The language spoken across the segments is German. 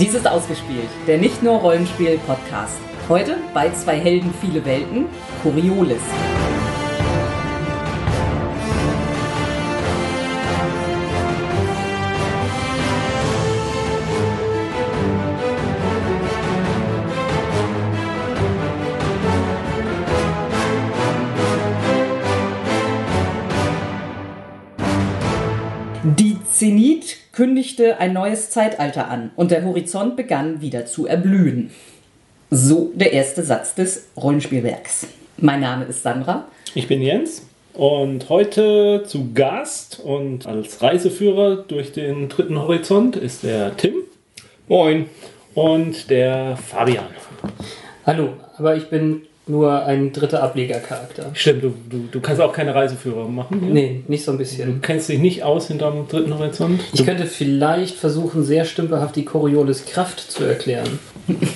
Dies ist ausgespielt, der nicht nur Rollenspiel-Podcast. Heute bei zwei Helden, viele Welten, Coriolis. Kündigte ein neues Zeitalter an und der Horizont begann wieder zu erblühen. So der erste Satz des Rollenspielwerks. Mein Name ist Sandra. Ich bin Jens und heute zu Gast und als Reiseführer durch den dritten Horizont ist der Tim. Moin. Und der Fabian. Hallo, aber ich bin nur ein dritter Ablegercharakter. Stimmt, du, du, du kannst auch keine Reiseführer machen. Hier? Nee, nicht so ein Du bisschen. kennst dich nicht aus hinterm dritten Horizont? Ich könnte vielleicht versuchen, sehr stümperhaft die Coriolis Kraft zu erklären.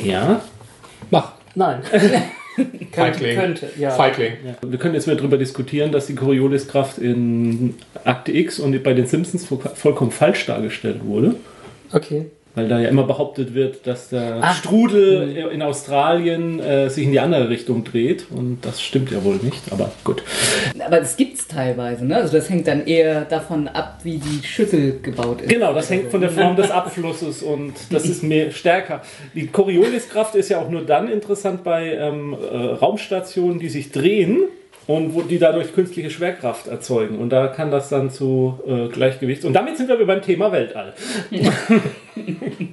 Ja. Mach. Nein. könnte, Feigling. könnte, ja. Feigling. ja. Wir können jetzt wieder darüber diskutieren, dass die Coriolis-Kraft in Akte X und bei den Simpsons voll- vollkommen falsch dargestellt wurde. Okay. Weil da ja immer behauptet wird, dass der Ach. Strudel in Australien äh, sich in die andere Richtung dreht. Und das stimmt ja wohl nicht, aber gut. Aber das gibt's teilweise, ne? Also das hängt dann eher davon ab, wie die Schüssel gebaut ist. Genau, das hängt von der Form des Abflusses und das ist mehr stärker. Die Corioliskraft ist ja auch nur dann interessant bei ähm, äh, Raumstationen, die sich drehen und wo die dadurch künstliche Schwerkraft erzeugen. Und da kann das dann zu äh, Gleichgewicht. Und damit sind wir beim Thema Weltall.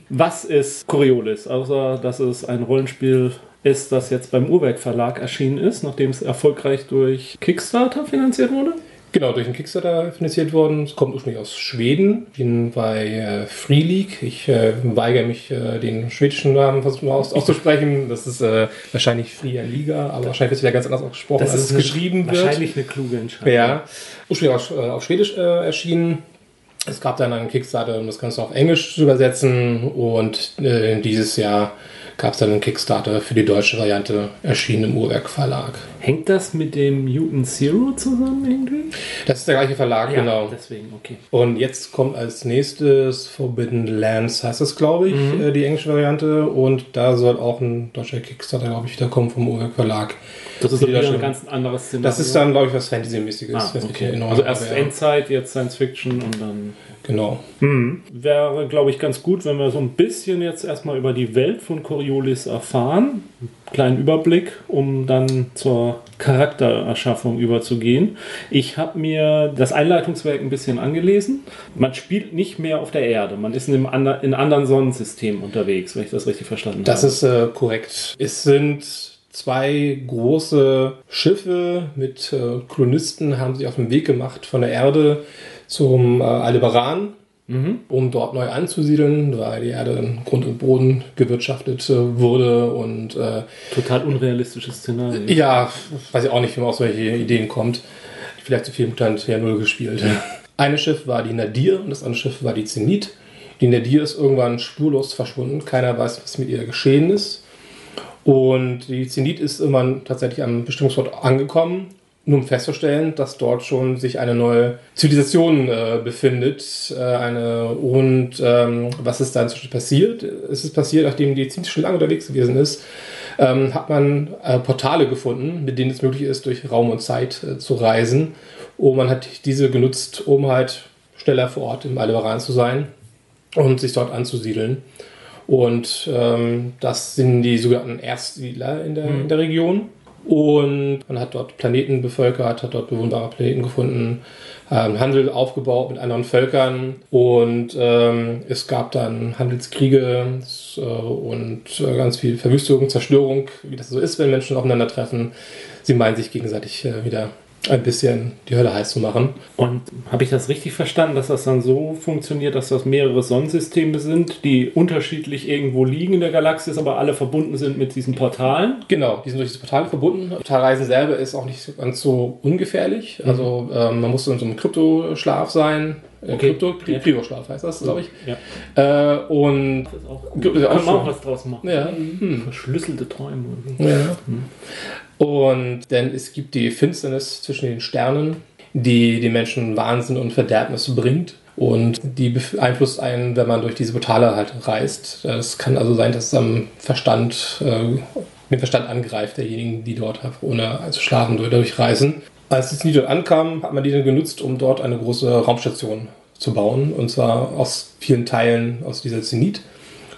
Was ist Coriolis? Außer, dass es ein Rollenspiel ist, das jetzt beim Uhrwerk Verlag erschienen ist, nachdem es erfolgreich durch Kickstarter finanziert wurde? Genau, durch den Kickstarter finanziert worden. Es kommt ursprünglich aus Schweden. Ich bin bei äh, Free League. Ich äh, weigere mich, äh, den schwedischen Namen versuchen aus, auszusprechen. Das ist äh, wahrscheinlich Free Liga, aber wahrscheinlich wird es wieder ganz anders ausgesprochen, als es geschrieben wird. wahrscheinlich eine kluge Entscheidung. Ja, ursprünglich auf, äh, auf Schwedisch äh, erschienen. Es gab dann einen Kickstarter, um das Ganze auf Englisch zu übersetzen. Und dieses Jahr gab es dann einen Kickstarter für die deutsche Variante, erschienen im Uhrwerk Verlag. Hängt das mit dem Mutant Zero zusammen irgendwie? Das ist der gleiche Verlag, genau. Deswegen, okay. Und jetzt kommt als nächstes Forbidden Lands, heißt das, glaube ich, äh, die englische Variante. Und da soll auch ein deutscher Kickstarter, glaube ich, wieder kommen vom Uhrwerk Verlag. Das ist wieder ein ganz anderes Szenario. Das ist dann, glaube ich, was Fantasy-mäßiges. Ah, okay. Also erst ja, Endzeit, jetzt Science Fiction und dann. Genau. Wäre, glaube ich, ganz gut, wenn wir so ein bisschen jetzt erstmal über die Welt von Coriolis erfahren. Kleinen Überblick, um dann zur Charaktererschaffung überzugehen. Ich habe mir das Einleitungswerk ein bisschen angelesen. Man spielt nicht mehr auf der Erde, man ist in einem ander, in anderen Sonnensystemen unterwegs, wenn ich das richtig verstanden Das habe. ist äh, korrekt. Es sind zwei große Schiffe mit äh, Kolonisten, haben sich auf den Weg gemacht von der Erde zum äh, Aldebaran, um dort neu anzusiedeln, weil die Erde in Grund und Boden gewirtschaftet äh, wurde und äh, total unrealistisches Szenario. ja, weiß ich auch nicht, wie man auf solche Ideen kommt. Vielleicht zu viel Mutant ja null gespielt. Eine Schiff war die Nadir und das andere Schiff war die Zenit. Die Nadir ist irgendwann spurlos verschwunden. Keiner weiß, was mit ihr geschehen ist. Und die Zenit ist irgendwann tatsächlich am Bestimmungsort angekommen, nur um festzustellen, dass dort schon sich eine neue Zivilisation äh, befindet. Äh, eine, und ähm, was ist da inzwischen passiert? Es ist passiert, nachdem die Zenit schon lange unterwegs gewesen ist, ähm, hat man äh, Portale gefunden, mit denen es möglich ist, durch Raum und Zeit äh, zu reisen. Und man hat diese genutzt, um halt schneller vor Ort im Aldebaran zu sein und sich dort anzusiedeln. Und ähm, das sind die sogenannten Erstsiedler in der, in der Region. Und man hat dort Planeten bevölkert, hat dort bewohnbare Planeten gefunden, ähm, Handel aufgebaut mit anderen Völkern und ähm, es gab dann Handelskriege äh, und äh, ganz viel Verwüstung, Zerstörung, wie das so ist, wenn Menschen aufeinandertreffen. Sie meinen sich gegenseitig äh, wieder ein bisschen die Hölle heiß zu machen. Und habe ich das richtig verstanden, dass das dann so funktioniert, dass das mehrere Sonnensysteme sind, die unterschiedlich irgendwo liegen in der Galaxis, aber alle verbunden sind mit diesen Portalen? Genau, die sind durch das Portal verbunden. Portalreisen selber ist auch nicht so ganz so ungefährlich. Also ähm, man muss in so einem Kryptoschlaf sein. Äh, Okay. Krypto, Kry- Ja. Kryoschlaf heißt das, glaube ich. Ja. Äh, und Das ist auch gut. ja Kann man auch was draus machen. ja, hm. Verschlüsselte Träume. und so. Und denn es gibt die Finsternis zwischen den Sternen, die die Menschen Wahnsinn und Verderbnis bringt. Und die beeinflusst einen, wenn man durch diese Portale halt reist. Es kann also sein, dass es am Verstand, äh, den Verstand angreift, derjenigen, die dort ohne zu schlafen durchreisen. Als es nie dort ankam, hat man die dann genutzt, um dort eine große Raumstation zu bauen. Und zwar aus vielen Teilen aus dieser Zenit.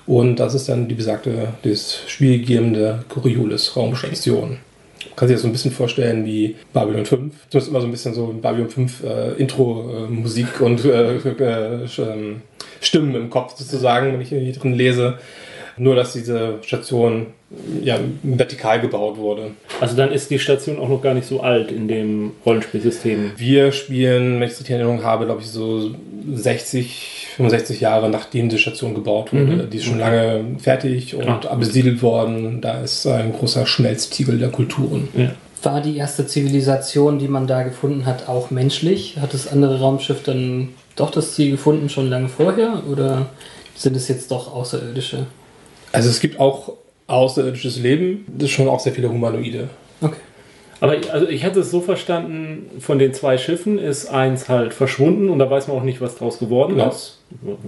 Und das ist dann die besagte, das spielgebende Coriolis-Raumstation. Man kann sich das so ein bisschen vorstellen wie Babylon 5. Zumindest immer so ein bisschen so Babylon 5 äh, Intro-Musik äh, und äh, äh, ähm, Stimmen im Kopf sozusagen, wenn ich hier drin lese. Nur, dass diese Station ja, vertikal gebaut wurde. Also dann ist die Station auch noch gar nicht so alt in dem Rollenspielsystem. Wir spielen, wenn ich es richtig in Erinnerung habe, glaube ich, so 60, 65 Jahre nachdem die Station gebaut wurde. Mhm. Die ist schon okay. lange fertig und ah. besiedelt worden. Da ist ein großer Schmelztiegel der Kulturen. Ja. War die erste Zivilisation, die man da gefunden hat, auch menschlich? Hat das andere Raumschiff dann doch das Ziel gefunden schon lange vorher? Oder sind es jetzt doch Außerirdische? Also es gibt auch außerirdisches Leben, das ist schon auch sehr viele Humanoide. Okay. Aber also ich hatte es so verstanden, von den zwei Schiffen ist eins halt verschwunden und da weiß man auch nicht, was draus geworden genau. ist.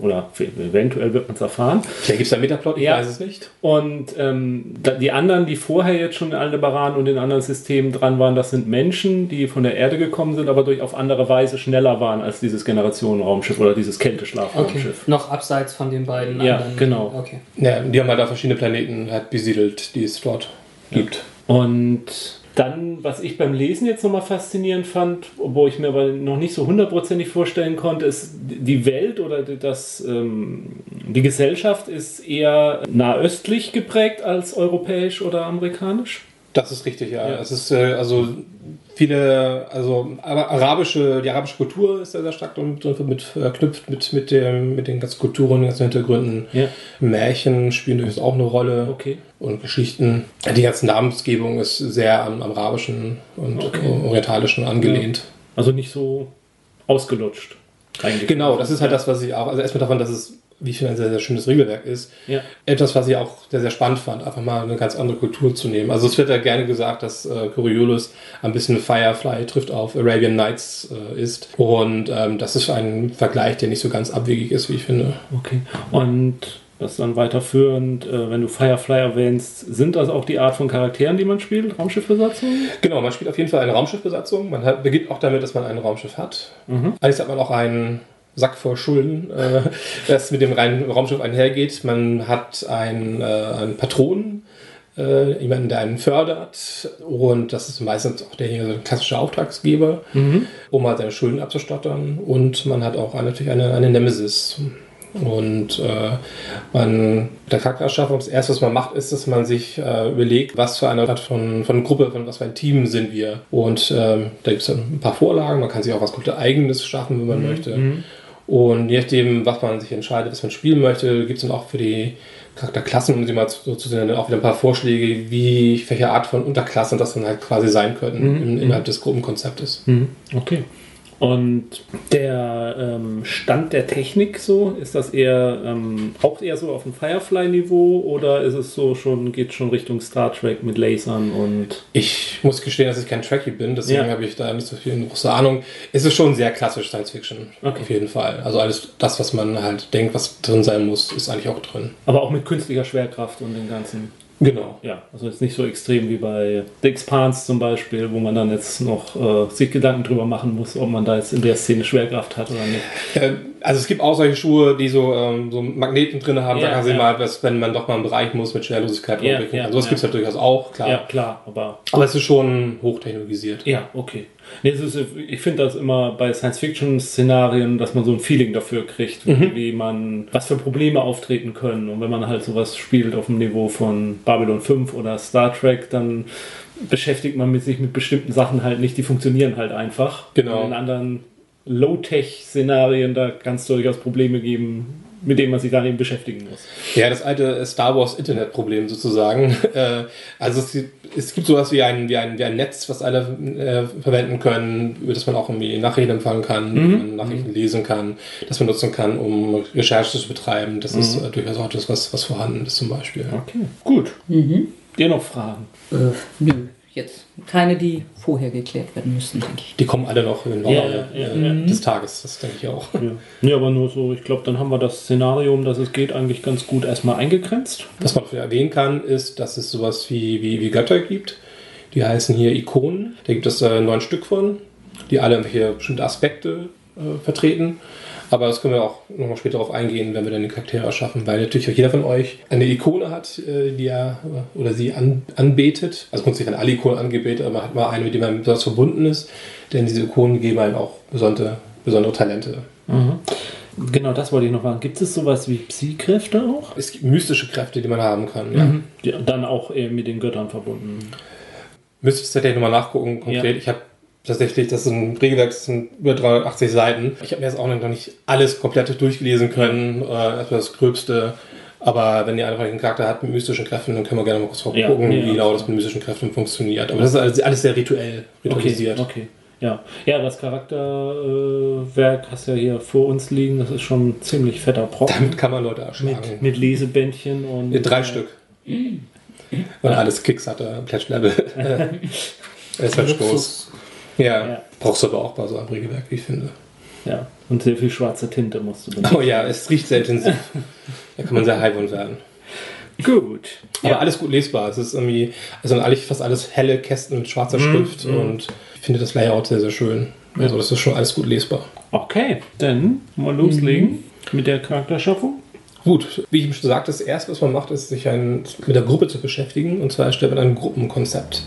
Oder eventuell wird man es erfahren. Vielleicht gibt es da Metaplot, ich ja. weiß es nicht. Und ähm, die anderen, die vorher jetzt schon in Aldebaran und in anderen Systemen dran waren, das sind Menschen, die von der Erde gekommen sind, aber durch auf andere Weise schneller waren als dieses Generationenraumschiff oder dieses Kälteschlafraumschiff. Okay. Noch abseits von den beiden ja, anderen. Genau. Okay. Ja, die haben halt da verschiedene Planeten halt besiedelt, die es dort ja. gibt. Und dann, was ich beim Lesen jetzt nochmal faszinierend fand, obwohl ich mir aber noch nicht so hundertprozentig vorstellen konnte, ist die Welt oder das, ähm, die Gesellschaft ist eher nahöstlich geprägt als europäisch oder amerikanisch. Das ist richtig, ja. ja. Es ist äh, also viele, also arabische, die arabische Kultur ist sehr, sehr stark mit verknüpft mit, mit, dem, mit den ganzen Kulturen, den ganzen Hintergründen. Ja. Märchen spielen durchaus auch eine Rolle. Okay. Und Geschichten. Die ganze Namensgebung ist sehr am, am arabischen und okay. orientalischen angelehnt. Also nicht so ausgelutscht. Genau, das ist halt das, was ich auch, also erstmal davon, dass es wie ich finde, ein sehr, sehr schönes Regelwerk ist. Ja. Etwas, was ich auch sehr, sehr spannend fand, einfach mal eine ganz andere Kultur zu nehmen. Also es wird ja gerne gesagt, dass äh, Coriolis ein bisschen Firefly trifft auf Arabian Nights äh, ist. Und ähm, das ist ein Vergleich, der nicht so ganz abwegig ist, wie ich finde. Okay. Und das dann weiterführend, äh, wenn du Firefly erwähnst, sind das auch die Art von Charakteren, die man spielt? Raumschiffbesatzung? Genau, man spielt auf jeden Fall eine Raumschiffbesatzung. Man hat, beginnt auch damit, dass man ein Raumschiff hat. Mhm. Allerdings hat man auch einen Sack voll Schulden, äh, das mit dem reinen Raumschiff einhergeht. Man hat einen, äh, einen Patron, äh, jemanden, der einen fördert und das ist meistens auch der klassische Auftragsgeber, mhm. um halt seine Schulden abzustottern und man hat auch natürlich eine, eine Nemesis. Und äh, man, der Charaktererschaffung, das erste, was man macht, ist, dass man sich äh, überlegt, was für eine Art von, von Gruppe, von was für ein Team sind wir. Und ähm, da gibt es dann ein paar Vorlagen, man kann sich auch was komplett Eigenes schaffen, wenn man mhm. möchte. Und je nachdem, was man sich entscheidet, was man spielen möchte, gibt es dann auch für die Charakterklassen, um sie mal so zu sehen, auch wieder ein paar Vorschläge, wie welche Art von Unterklassen das dann halt quasi sein könnten mhm. innerhalb des Gruppenkonzeptes. Mhm. Okay. Und der ähm, Stand der Technik so, ist das eher ähm, auch eher so auf dem Firefly-Niveau oder ist es so schon, geht schon Richtung Star Trek mit Lasern und. Ich muss gestehen, dass ich kein Trekkie bin, deswegen ja. habe ich da nicht so viel große Ahnung. Es ist schon sehr klassisch Science Fiction, okay. auf jeden Fall. Also alles das, was man halt denkt, was drin sein muss, ist eigentlich auch drin. Aber auch mit künstlicher Schwerkraft und den ganzen. Genau. Ja, also jetzt nicht so extrem wie bei The Expanse zum Beispiel, wo man dann jetzt noch äh, sich Gedanken drüber machen muss, ob man da jetzt in der Szene Schwerkraft hat oder nicht. Also es gibt auch solche Schuhe, die so, ähm, so Magneten drin haben, ja, sagen Sie ja. mal, dass, wenn man doch mal einen Bereich muss mit Schwerlosigkeit ja, ja, also das ja. gibt es ja durchaus auch, klar. Ja, klar, aber. Aber es ist schon hochtechnologisiert. Ja, okay. Nee, ist, ich finde das immer bei Science-Fiction-Szenarien, dass man so ein Feeling dafür kriegt, mhm. wie man, was für Probleme auftreten können. Und wenn man halt sowas spielt auf dem Niveau von Babylon 5 oder Star Trek, dann beschäftigt man mit sich mit bestimmten Sachen halt nicht, die funktionieren halt einfach. Genau. Und in anderen Low-Tech-Szenarien, da kann es durchaus Probleme geben, mit dem man sich dann eben beschäftigen muss. Ja, das alte Star Wars Internet-Problem sozusagen. Äh, also es, es, gibt sowas wie ein, wie, ein, wie ein Netz, was alle äh, verwenden können, über das man auch irgendwie Nachrichten empfangen kann, mhm. Nachrichten mhm. lesen kann, das man nutzen kann, um Recherche zu betreiben. Das mhm. ist äh, durchaus auch das, was, was vorhanden ist zum Beispiel. Okay, gut. Mhm. Dir noch Fragen? Äh, nö jetzt keine, die vorher geklärt werden müssen, denke ich. Die kommen alle noch im Laufe Ja, ja, ja, äh, ja. des Tages, das denke ich auch. Ja. Aber nur so, ich glaube, dann haben wir das Szenario, um das es geht, eigentlich ganz gut erstmal eingegrenzt. Was man erwähnen kann, ist, dass es sowas wie, wie, wie Götter gibt. Die heißen hier Ikonen. Da gibt es äh, neun Stück von, die alle irgendwelche bestimmte Aspekte äh, vertreten. Aber das können wir auch nochmal später darauf eingehen, wenn wir dann die Charaktere erschaffen, weil natürlich auch jeder von euch eine Ikone hat, äh, die er oder sie an, anbetet. Also grundsätzlich werden alle Ikonen angebetet, aber man hat mal eine, mit der man besonders verbunden ist. Denn diese Ikonen geben einem auch besondere, besondere Talente. Genau, das wollte ich noch fragen. Gibt es sowas wie Psi-Kräfte auch? Es gibt mystische Kräfte, die man haben kann. Ja. Die, dann auch eben mit den Göttern verbunden. Müsste ich tatsächlich nochmal nachgucken, konkret. Ja. Ich habe tatsächlich, das ist ein Regelwerk, das sind über 380 Seiten. Ich habe mir jetzt auch noch nicht alles komplett durchgelesen können, äh, erstmal das Gröbste. Aber wenn ihr einfach einen Charakter habt mit mystischen Kräften, dann können wir gerne mal kurz Ja, gucken, ja. wie genau das mit mystischen Kräften funktioniert. Aber das ist alles, sehr rituell, ritualisiert. Okay, okay. Ja, ja das Charakterwerk hast du ja hier vor uns liegen. Das ist schon ein ziemlich fetter Brocken. Damit kann man Leute erschlagen. Mit, mit Lesebändchen und. Ja, drei Stück. Und alles Kickstarter, Pledge Level. Es ist halt groß. Ja, Ja. brauchst du aber auch bei so einem Regelwerk, wie ich finde. Ja, und sehr viel schwarze Tinte musst du benutzen. Oh ja, es riecht sehr intensiv. Da kann man sehr heilvoll werden. Gut. Aber alles gut lesbar. Es ist irgendwie, also eigentlich fast alles helle Kästen mit schwarzer Schrift und ich finde das Layout sehr, sehr schön. Also das ist schon alles gut lesbar. Okay, dann mal loslegen mit der Charakterschaffung. Gut, wie ich schon sagte, das erste, was man macht, ist, sich ein, mit der Gruppe zu beschäftigen. Und zwar erstellt man ein Gruppenkonzept.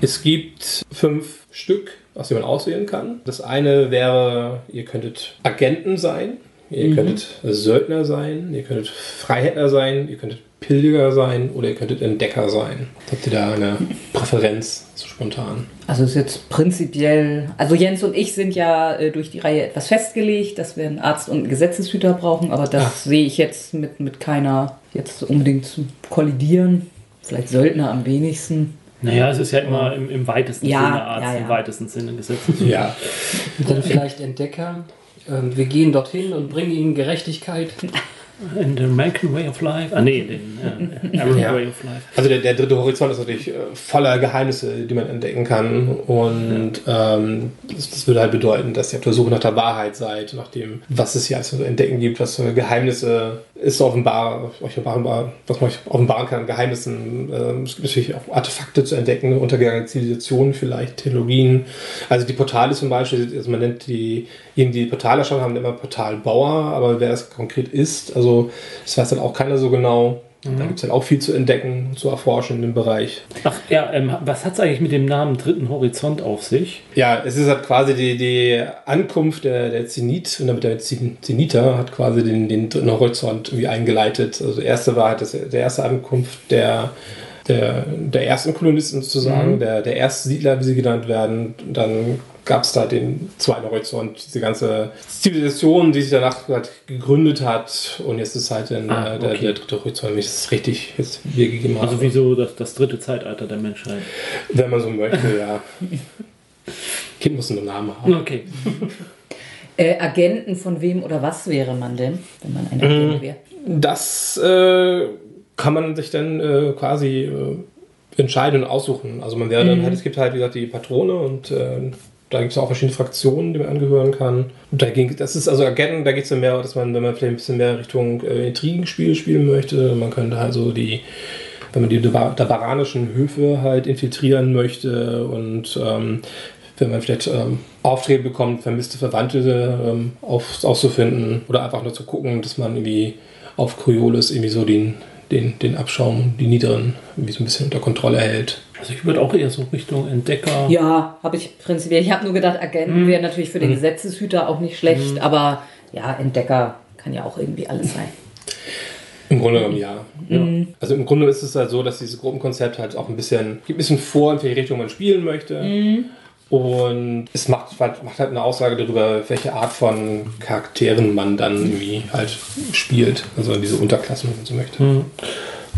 Es gibt fünf Stück, aus denen man auswählen kann. Das eine wäre, ihr könntet Agenten sein, ihr könntet Söldner sein, ihr könntet Freiheitler sein, ihr könntet Pilger sein oder ihr könntet Entdecker sein. Habt ihr da eine Präferenz so spontan? Also ist jetzt prinzipiell, also Jens und ich sind ja äh, durch die Reihe etwas festgelegt, dass wir einen Arzt und einen Gesetzeshüter brauchen, aber das Ah. sehe ich jetzt mit, mit keiner jetzt unbedingt zum Kollidieren. Vielleicht Söldner am wenigsten. Naja, es ist ja immer im, im weitesten Ja, Sinne Arzt, ja, ja. im weitesten Sinne Gesetzes. Ja. Dann vielleicht Entdecker. Ähm, wir gehen dorthin und bringen ihnen Gerechtigkeit. In the American Way of Life. Ah, nee, den äh, Arab Ja. Way of Life. Also der, der dritte Horizont ist natürlich äh, voller Geheimnisse, die man entdecken kann. Und ähm, das, das würde halt bedeuten, dass ihr auf der Suche nach der Wahrheit seid, nach dem, was es hier alles zu entdecken gibt, was für Geheimnisse ist offenbar, euch offenbar, was man euch offenbaren kann, an Geheimnissen. Ähm, es gibt natürlich auch Artefakte zu entdecken, untergegangene Zivilisationen vielleicht, Technologien. Also die Portale zum Beispiel, also man nennt die, die Portale schauen, haben immer Portalbauer, aber wer es konkret ist, also das weiß dann auch keiner so genau. Da gibt es dann auch viel zu entdecken, zu erforschen in dem Bereich. Ach ja, ähm, was hat es eigentlich mit dem Namen Dritten Horizont auf sich? Ja, es ist halt quasi die, die Ankunft der, der Zenit und damit der Zen- Zeniter hat quasi den, den dritten Horizont irgendwie eingeleitet. Also erste war halt das, der erste Ankunft der, der, der ersten Kolonisten sozusagen, der, der Erstsiedler, wie sie genannt werden. Dann gab es da den zweiten Horizont, diese ganze Zivilisation, die sich danach halt gegründet hat. Und jetzt ist halt dann, Ah, äh, der, okay. der dritte Horizont, wenn ich das richtig jetzt wiedergegeben habe. Also wieso das, das dritte Zeitalter der Menschheit? Wenn man so möchte, ja. Kind muss einen Namen haben. Okay. Äh, Agenten von wem oder was wäre man denn, wenn man ein Agent wäre? Das äh, kann man sich dann äh, quasi äh, entscheiden und aussuchen. Also man wäre dann halt, es gibt halt, wie gesagt, die Patrone und äh, da gibt es auch verschiedene Fraktionen, die man angehören kann. Und da ging, das ist also Agenten, da geht es dann mehr, dass man, wenn man vielleicht ein bisschen mehr Richtung äh, Intrigenspiel spielen möchte, man könnte halt so die, wenn man die dabaranischen Höfe halt infiltrieren möchte und ähm, wenn man vielleicht ähm, Aufträge bekommt, vermisste Verwandte ähm, auf, auszufinden oder einfach nur zu gucken, dass man irgendwie auf Coriolis irgendwie so den, den, den Abschaum, die Niederen irgendwie so ein bisschen unter Kontrolle hält. Also ich würde auch eher so Richtung Entdecker. Ja, habe ich prinzipiell. Ich habe nur gedacht, Agenten wäre natürlich für den Gesetzeshüter auch nicht schlecht, aber ja, Entdecker kann ja auch irgendwie alles sein. Im Grunde genommen ja. Also im Grunde ist es halt so, dass dieses Gruppenkonzept halt auch ein bisschen, gibt ein bisschen vor, in welche Richtung man spielen möchte. Und es macht, halt- macht halt eine Aussage darüber, welche Art von Charakteren man dann irgendwie halt spielt. Also diese Unterklassen, wenn man so möchte.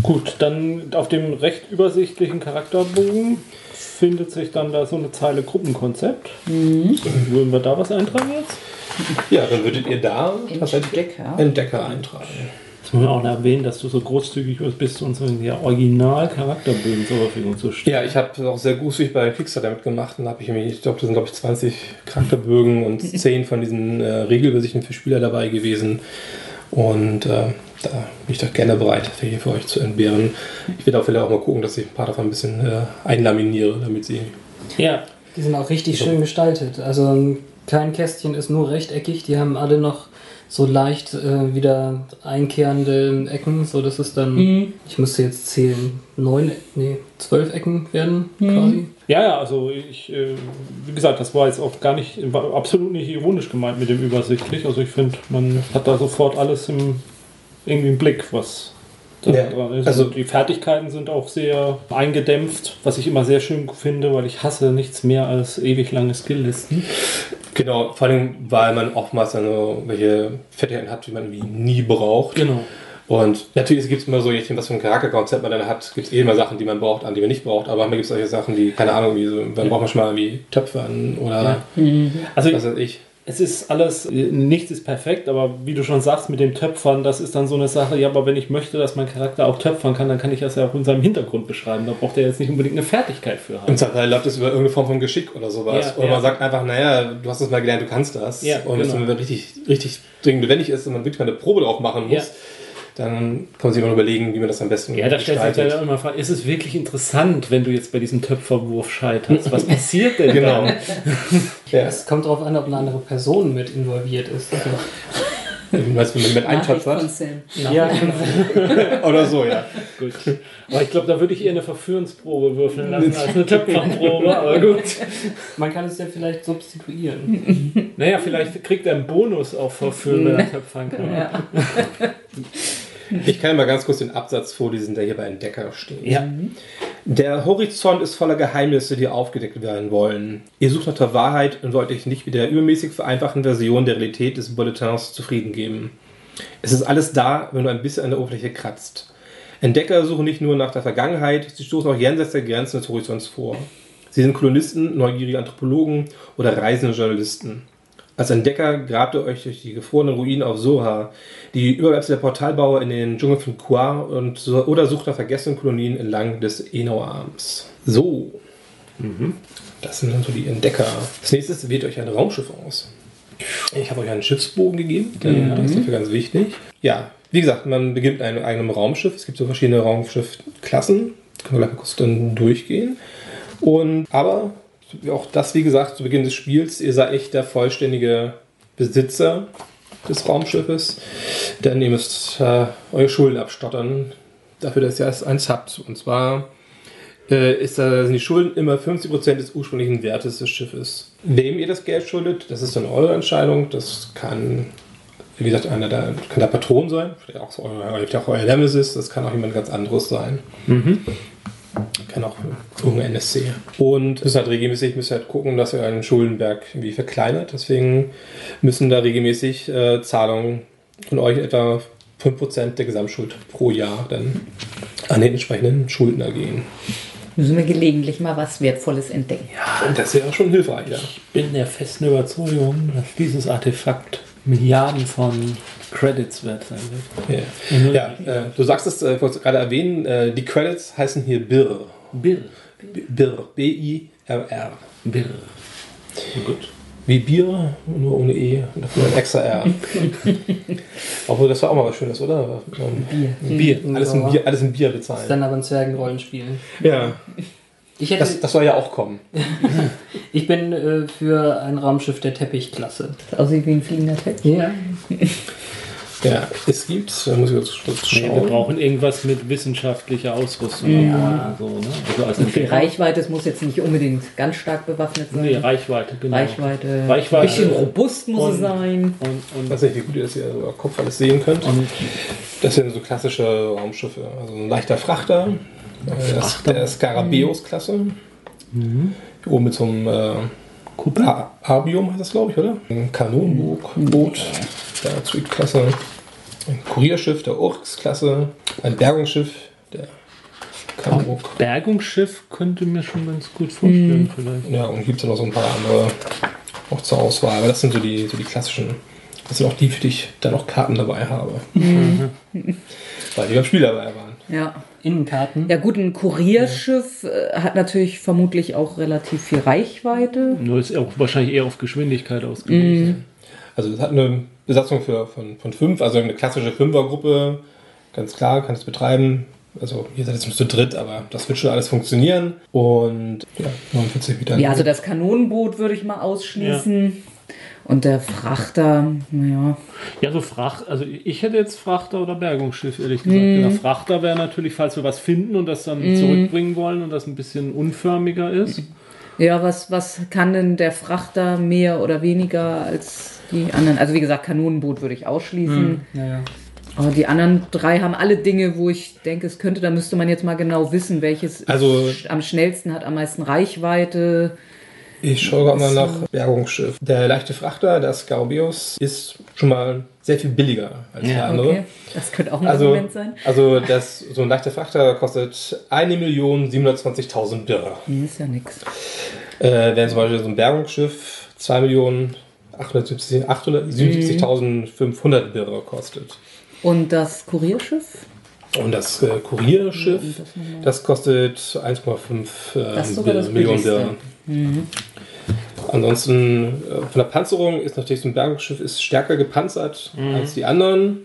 Gut, dann auf dem recht übersichtlichen Charakterbogen findet sich dann da so eine Zeile Gruppenkonzept. Würden wir da was eintragen jetzt? Ja, dann würdet ihr da Entdecker. Entdecker eintragen. Jetzt muss man auch noch erwähnen, dass du so großzügig bist, uns ja Original-Charakterbögen zur Verfügung zu stellen. Ja, ich habe auch sehr großzügig bei Kickstarter mitgemacht und habe ich mir, ich glaube, das sind glaube ich 20 Charakterbögen und 10 von diesen äh, Regelübersichten für Spieler dabei gewesen. Und äh, da bin ich doch gerne bereit, hier für euch zu entbehren. Ich werde auch vielleicht auch mal gucken, dass ich ein paar davon ein bisschen äh, einlaminiere, damit sie. Ja, Die sind auch richtig schön gestaltet. Also kein Kästchen ist nur rechteckig, die haben alle noch so leicht äh, wieder einkehrende Ecken, so dass es dann, Mhm. ich musste jetzt zählen, neun, nee, zwölf Ecken werden quasi. Ja, ja, also ich, äh, wie gesagt, das war jetzt auch gar nicht, war absolut nicht ironisch gemeint mit dem übersichtlich. Also ich finde, man hat da sofort alles im, irgendwie im Blick, was da Ja, dran ist. also- Und die Fertigkeiten sind auch sehr eingedämpft, was ich immer sehr schön finde, weil ich hasse nichts mehr als ewig lange Skilllisten. Genau, vor allem, weil man oftmals dann so welche Fertigkeiten hat, die man irgendwie nie braucht. Genau. Und natürlich gibt es immer so, je nachdem, was für ein Charakterkonzept man dann hat, gibt es eh immer Sachen, die man braucht, an die man nicht braucht. Aber manchmal gibt es solche Sachen, die, keine Ahnung, wie so, dann braucht man schon mal irgendwie Töpfe an oder Also was weiß ich. Es ist alles, nichts ist perfekt, aber wie du schon sagst, mit dem Töpfern, das ist dann so eine Sache, ja, aber wenn ich möchte, dass mein Charakter auch töpfern kann, dann kann ich das ja auch in seinem Hintergrund beschreiben. Da braucht er jetzt nicht unbedingt eine Fertigkeit für haben. Im Zweifel läuft es über irgendeine Form von Geschick oder sowas. Ja, oder ja. man sagt einfach, naja, du hast es mal gelernt, du kannst das. Ja, und genau. wenn es richtig, richtig dringend notwendig ist und man wirklich mal eine Probe drauf machen muss. Dann kann man sich immer überlegen, wie man das am besten Ja, da stellt sich ja immer die Frage, ist es wirklich interessant, wenn du jetzt bei diesem Töpferwurf scheiterst? Was passiert denn Genau. dann? ja. Es kommt darauf an, ob eine andere Person mit involviert ist. Du meinst, wenn man mit eintöpfert? Ja, Oder so, ja. Gut. Aber ich glaube, da würde ich eher eine Verführensprobe würfeln lassen als eine Töpferprobe, aber gut. man kann es ja vielleicht substituieren. Naja, vielleicht kriegt er einen Bonus auf Verführen, wenn er töpfern kann. Ja. Ich kann mal ganz kurz den Absatz vorlesen, der hier bei Entdecker steht. Ja. Der Horizont ist voller Geheimnisse, die aufgedeckt werden wollen. Ihr sucht nach der Wahrheit und wollt euch nicht mit der übermäßig vereinfachten Version der Realität des Bulletins zufrieden geben. Es ist alles da, wenn du ein bisschen an der Oberfläche kratzt. Entdecker suchen nicht nur nach der Vergangenheit, sie stoßen auch jenseits der Grenzen des Horizonts vor. Sie sind Kolonisten, neugierige Anthropologen oder reisende Journalisten. Als Entdecker grabt ihr euch durch die gefrorenen Ruinen auf Soha, die Überbleibsel der Portalbauer in den Dschungel von Kuar und oder sucht nach vergessenen Kolonien entlang des Enau-Arms. So. Das sind dann so die Entdecker. Als nächstes wählt euch ein Raumschiff aus. Ich habe euch einen Schiffsbogen gegeben, denn der ist dafür ganz wichtig. Ja, wie gesagt, man beginnt mit einem eigenen Raumschiff. Es gibt so verschiedene Raumschiffklassen. Können wir gleich mal kurz dann durchgehen. Und aber auch das, wie gesagt, zu Beginn des Spiels, ihr seid echt der vollständige Besitzer des Raumschiffes, denn ihr müsst äh, eure Schulden abstottern, dafür, dass ihr erst eins habt. Und zwar äh, ist, da sind die Schulden immer 50% des ursprünglichen Wertes des Schiffes. Wem ihr das Geld schuldet, das ist dann eure Entscheidung. Das kann, wie gesagt, einer der, kann der Patron sein, vielleicht auch, so euer, vielleicht auch euer Nemesis, das kann auch jemand ganz anderes sein. Kann auch irgendein NSC. Und müsst halt regelmäßig müsst ihr halt gucken, dass ihr einen Schuldenberg irgendwie verkleinert. Deswegen müssen da regelmäßig äh, Zahlungen von euch etwa 5% der Gesamtschuld pro Jahr dann an den entsprechenden Schuldner gehen. Müssen wir gelegentlich mal was Wertvolles entdecken. Und das ist ja schon hilfreich, ja. Ich bin der festen Überzeugung, dass dieses Artefakt Milliarden von Credits wert sein wird. Ja, ja äh, du sagst es, äh, ich wollte es gerade erwähnen, äh, die Credits heißen hier BIR. Birr. BIR. B-I-R-R. Birr. Gut. Wie Bier, nur ohne E und dafür ein extra R. Obwohl, das war auch mal was Schönes, oder? Ähm, Bier. Alles in Bier, alles in Bier ist bezahlen. dann aber ein Zwergenrollenspiel. Ja, Ich, hätte, das, das soll ja auch kommen. ich bin äh, für ein Raumschiff der Teppichklasse. Das aussieht wie ein fliegender Teppich. Ja. Ja, es gibt, da muss ich kurz kurz Nee, wir schauen. brauchen irgendwas mit wissenschaftlicher Ausrüstung. Ja. So, ne? Also als Entdecker. Reichweite, es muss jetzt nicht unbedingt ganz stark bewaffnet sein. Nee, Reichweite, genau. Reichweite. Reichweite. Ein bisschen robust muss es Und- sein. Und, Ich und, weiß nicht, wie gut ihr das hier am Kopf alles sehen könnt. und Das sind so klassische Raumschiffe. Also ein leichter Frachter, äh, das, Frachter. der Scarabeus-Klasse. Hier oben mit so einem äh, Kuppel? A- Arbium heißt das, glaube ich, oder? Ein Kanonenboot, der Azuit-Klasse. Ein Kurierschiff, der Urks-Klasse. Ein Bergungsschiff, der Kamruk. Bergungsschiff könnte mir schon ganz gut vorstellen, vielleicht. Ja, und gibt es noch so ein paar andere auch zur Auswahl. Aber das sind so die, so die klassischen Das sind auch die, für die ich dann noch Karten dabei habe. Mhm. Weil die beim Spiel dabei waren. Ja. Innenkarten. Ja gut, ein Kurierschiff äh, hat natürlich vermutlich auch relativ viel Reichweite. Nur ist auch wahrscheinlich eher auf Geschwindigkeit ausgelegt. Also es hat eine Besatzung für, von, von fünf, also eine klassische Fünfergruppe, ganz klar, kann es betreiben. Also ihr seid jetzt nur zu dritt, aber das wird schon alles funktionieren. Und ja, 49 Meter. Ja, also das Kanonenboot würde ich mal ausschließen. Und der Frachter, naja. Ja, so Fracht, also ich hätte jetzt Frachter oder Bergungsschiff, ehrlich gesagt. Der Frachter wäre natürlich, falls wir was finden und das dann zurückbringen wollen und das ein bisschen unförmiger ist. Ja, was, was kann denn der Frachter mehr oder weniger als die anderen? Also wie gesagt, Kanonenboot würde ich ausschließen. Ja, ja. Aber die anderen drei haben alle Dinge, wo ich denke, es könnte, da müsste man jetzt mal genau wissen, welches Also- ist am schnellsten hat, am meisten Reichweite. Ich schaue gerade mal nach Bergungsschiff. Der leichte Frachter, das Gaubius, ist schon mal sehr viel billiger als der andere. Okay, das könnte auch ein Also, Argument sein. also das, so ein leichter Frachter kostet 1.720.000 Birre. Nee, ist ja nix. Äh, während zum Beispiel so ein Bergungsschiff 2.877.500 Birre kostet. Und das Kurierschiff? Und das äh, Kurierschiff, das kostet 1,5 Das ist äh, sogar das Millionen. Birre. Ansonsten äh, von der Panzerung ist natürlich so ein Bergungsschiff ist stärker gepanzert als die anderen.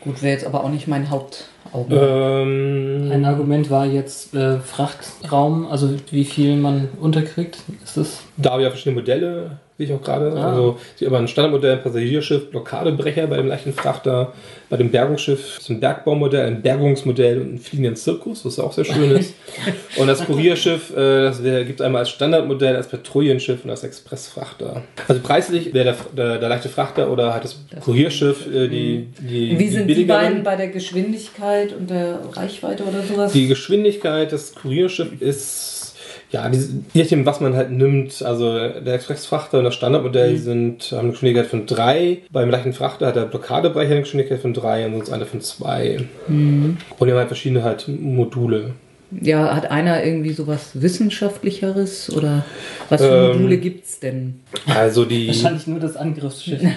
Gut, wäre jetzt aber auch nicht mein Hauptaugenmerk. Ähm, Ein Argument war jetzt äh, Frachtraum, also wie viel man unterkriegt. Ist das? Da habe ich ja verschiedene Modelle, sehe ich auch gerade. Ah. Also sie haben ein Standardmodell, ein Passagierschiff, Blockadebrecher bei dem leichten Frachter, bei dem Bergungsschiff ist ein Bergbaumodell, ein Bergungsmodell und einen fliegenden Zirkus, was auch sehr schön ist. und das Kurierschiff, äh, das gibt es einmal als Standardmodell, als Patrouillenschiff und als Expressfrachter. Also preislich wäre der, der, der leichte Frachter oder halt das, Kurierschiff äh, die, die Wie sind die beiden bei der Geschwindigkeit und der Reichweite oder sowas? Die Geschwindigkeit des Kurierschiffs ist, ja, je nachdem, was man halt nimmt. Also der Expressfrachter und das Standardmodell sind, haben eine Geschwindigkeit von 3. Beim leichten Frachter hat der Blockadebrecher eine Geschwindigkeit von 3 und sonst eine von 2. Und die haben halt verschiedene halt Module. Ja, hat einer irgendwie sowas Wissenschaftlicheres oder was für Ähm, Module gibt's denn? Also die. Wahrscheinlich nur das Angriffsschiff.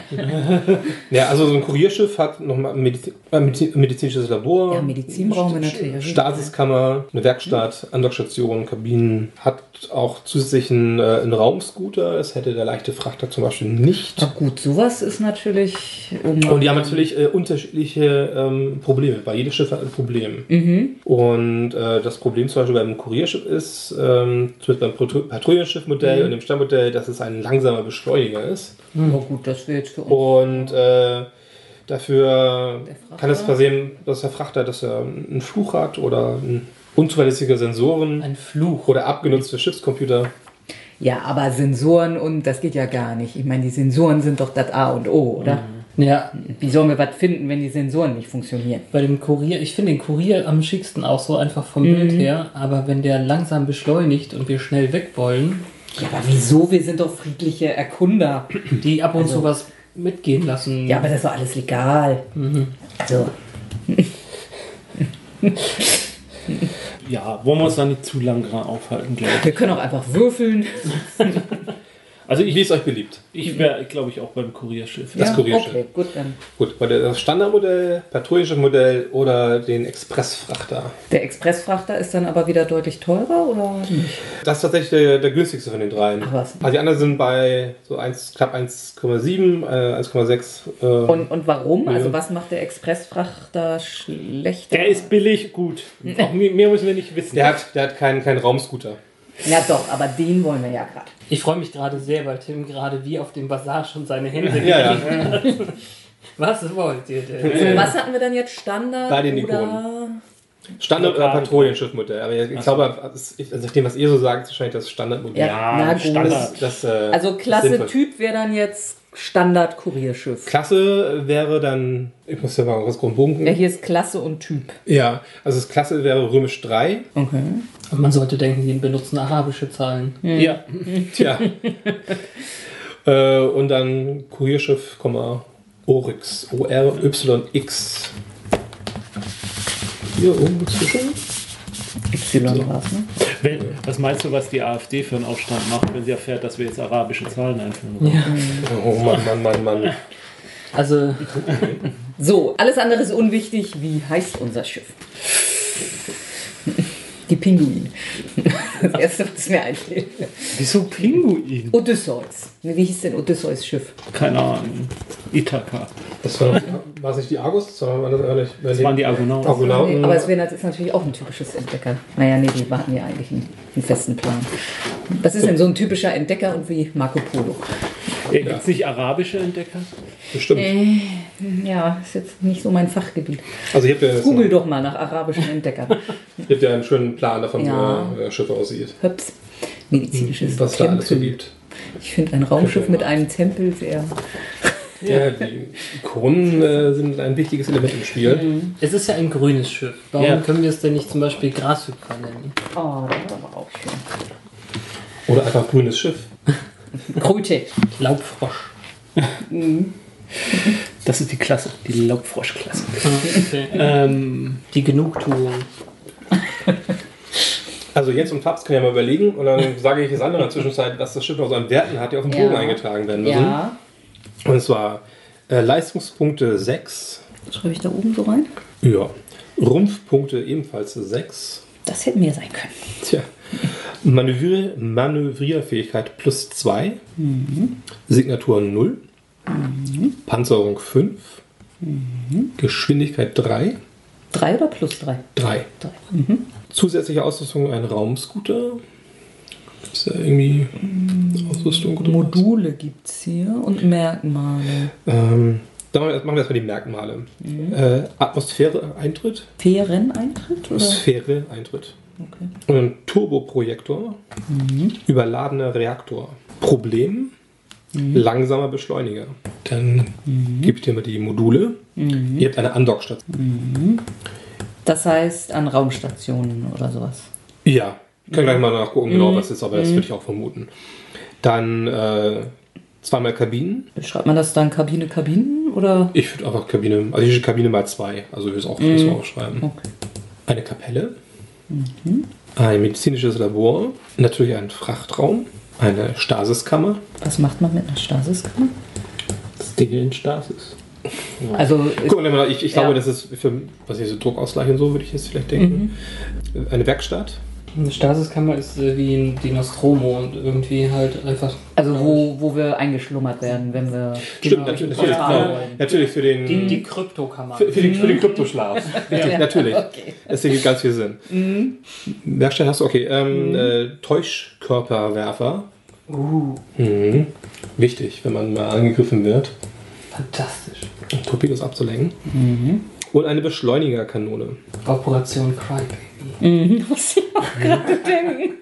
Ja, also so ein Kurierschiff hat nochmal ein Medizi äh, Medizi- medizinisches Labor. Ja, Medizin brauchen wir natürlich. auf jeden Fall. Stasiskammer, eine Werkstatt, Andockstation, Kabinen, hat auch zusätzlich einen, äh, einen Raumscooter. Das hätte der leichte Frachter zum Beispiel nicht. Na gut, sowas ist natürlich. Um Und die haben natürlich äh, unterschiedliche ähm, Probleme, weil jedes Schiff hat ein Problem. Und äh, das Problem zum Beispiel beim Kurierschiff ist, ähm, zumindest beim Patru- Patrouillenschiffmodell und dem Standmodell, dass es ein langsamer Beschleuniger ist. Na gut, das wäre jetzt für uns. Und äh, dafür kann es passieren, dass der Frachter dass er einen Fluch hat oder unzuverlässige Sensoren Ein Fluch. oder abgenutzte Schiffscomputer. Ja, aber Sensoren und das geht ja gar nicht. Ich meine, die Sensoren sind doch das A und O, oder? Ja, Wie sollen wir was finden, wenn die Sensoren nicht funktionieren? bei dem Kurier, ich finde den Kurier am schicksten auch so einfach vom Bild her, aber wenn der langsam beschleunigt und wir schnell weg wollen, Ja, aber wieso? Wir sind doch friedliche Erkunder. die ab und Also- zu was mitgehen lassen. Ja, aber das ist doch alles legal. Also, Ja, wollen wir uns da nicht zu lang dran aufhalten, glaube ich. wir können auch einfach würfeln. Also Wie ich, ist euch beliebt? ich wäre, glaube ich, auch beim Kurierschiff. Das Kurierschiff. Okay, gut, dann. Gut, bei das Standardmodell, Patrouillenschiffmodell oder den Expressfrachter. Der Expressfrachter ist dann aber wieder deutlich teurer, oder nicht? Das ist tatsächlich der, der günstigste von den dreien. Ach was. Also die anderen sind bei so 1, knapp 1,7, äh, 1,6. Äh, Und, und warum? Ja. Also was macht der Expressfrachter schlechter? Der ist billig, gut. Auch mehr mehr müssen wir nicht wissen. der hat, der hat keinen, keinen Raumscooter. Ja doch, aber den wollen wir ja gerade. Ich freue mich gerade sehr, weil Tim gerade wie auf dem Bazar schon seine Hände Ja, ja. gegeben hat. Was wollt ihr denn? Was hatten wir dann jetzt? Standard Bei den oder... Standard- oder. Patrouillenschiffmodell. Aber ich glaube, das ist- also nach dem, was ihr so sagt, ist wahrscheinlich das Standardmodell. Ja, na gut. Standard. Das, äh, Also Klasse. Typ wäre dann jetzt Standard-Kurierschiff. Klasse wäre dann, ich muss ja mal was bunken. Ja, hier ist Klasse und Typ. Ja, also das Klasse wäre römisch 3. Okay. Man sollte denken, die benutzen arabische Zahlen. Ja. Tja. äh, und dann Kurierschiff, Komma, Oryx. O-R-Y-X. Hier irgendwo zwischen. Y war's, ne? Wenn, was meinst du, was die AfD für einen Aufstand macht, wenn sie erfährt, dass wir jetzt arabische Zahlen einführen? Ja. Oh Mann, Mann, Mann, Mann. Also, So, alles andere ist unwichtig. Wie heißt unser Schiff? Die Pinguine. Das erste, was mir einfällt. Wieso Pinguin? Odysseus. Wie hieß denn Odysseus Schiff? Keine Ahnung. Ithaka. Das war, war es nicht die Argus? Sondern war das, ehrlich, Das waren die Argonauten. Argonauten. Aber es wäre natürlich auch ein typisches Entdecker. Naja, nee, die hatten ja eigentlich einen, einen festen Plan. Was ist denn so ein typischer Entdecker und wie Marco Polo? Gibt es nicht arabische Entdecker? Bestimmt. Ja, ist jetzt nicht so mein Fachgebiet. Also ich ja, Google doch mal nach arabischen Entdeckern. ich hab ja einen schönen Plan davon, Ja. wie das Schiff aussieht. Höps. Medizinisches Was da alles so Tempel. gibt. Ich finde ein Raumschiff mit einem Tempel sehr. Ja, die Kronen äh, sind ein wichtiges Element im Spiel. es ist ja ein grünes Schiff. Warum Ja. können wir es denn nicht zum Beispiel Grashüpfer nennen? Oh, das war aber auch schön. Oder einfach grünes Schiff. Kröte. Laubfrosch. Das ist die Klasse, die Laubfroschklasse. Okay. Ähm, Die Genugtuung. Also Jens und Fabs können ja mal überlegen und dann sage ich das andere in der Zwischenzeit, dass das Schiff noch so an Werten hat, die auf dem Ja. Bogen eingetragen werden müssen. Ja. Und zwar äh, Leistungspunkte 6. Schreibe ich da oben so rein? Ja. Rumpfpunkte ebenfalls 6. Das hätte mir sein können. Tja. Manövrier Manövrierfähigkeit plus 2. Signatur 0. Panzerung 5. Geschwindigkeit 3. Drei oder plus drei? 3. Drei. Zusätzliche Ausrüstung ein Raumscooter. Ist da irgendwie Ausrüstung oder? Module gibt es hier und Merkmale. Ähm, dann machen wir erstmal die Merkmale. Äh, Atmosphäre Eintritt. Fähreneintritt? Okay. Und ein Turboprojektor. Überladener Reaktor. Problem. Langsamer Beschleuniger. Dann gebe ich dir mal die Module. Ihr habt eine Andockstation. Das heißt an Raumstationen oder sowas. Ja, ich kann gleich mal nachgucken, genau was ist, aber das würde ich auch vermuten. Dann äh, zweimal Kabinen. Schreibt man das dann Kabine, Kabinen oder? Ich würde einfach Kabine, also ich würde Kabine mal zwei, also ich würde es auch mhm. so aufschreiben. Okay. Eine Kapelle, ein medizinisches Labor, natürlich ein Frachtraum, eine Stasiskammer. Was macht man mit einer Stasiskammer? Dinge in Stasis. Also Guck mal, ich, ich Ja. glaube, das ist für, was ich so Druckausgleich und so würde ich jetzt vielleicht denken. Eine Werkstatt. Eine Stasiskammer ist äh, wie ein, die Nostromo und irgendwie halt einfach. Also wo, wo wir eingeschlummert werden, wenn wir Stimmt, Genau, natürlich, die natürlich, genau. natürlich für den, Die, die Kryptokammer. für, für den, für den Kryptoschlaf. Richtig, natürlich. Okay. Das ergibt ganz viel Sinn. Werkstatt hast du, okay. Ähm, äh, Täuschkörperwerfer. Uh, Mhm. Wichtig, wenn man mal angegriffen wird, fantastisch. um Torpedos abzulenken. Und eine Beschleunigerkanone. Operation Crybaby. Mhm, muss ich auch gerade denken.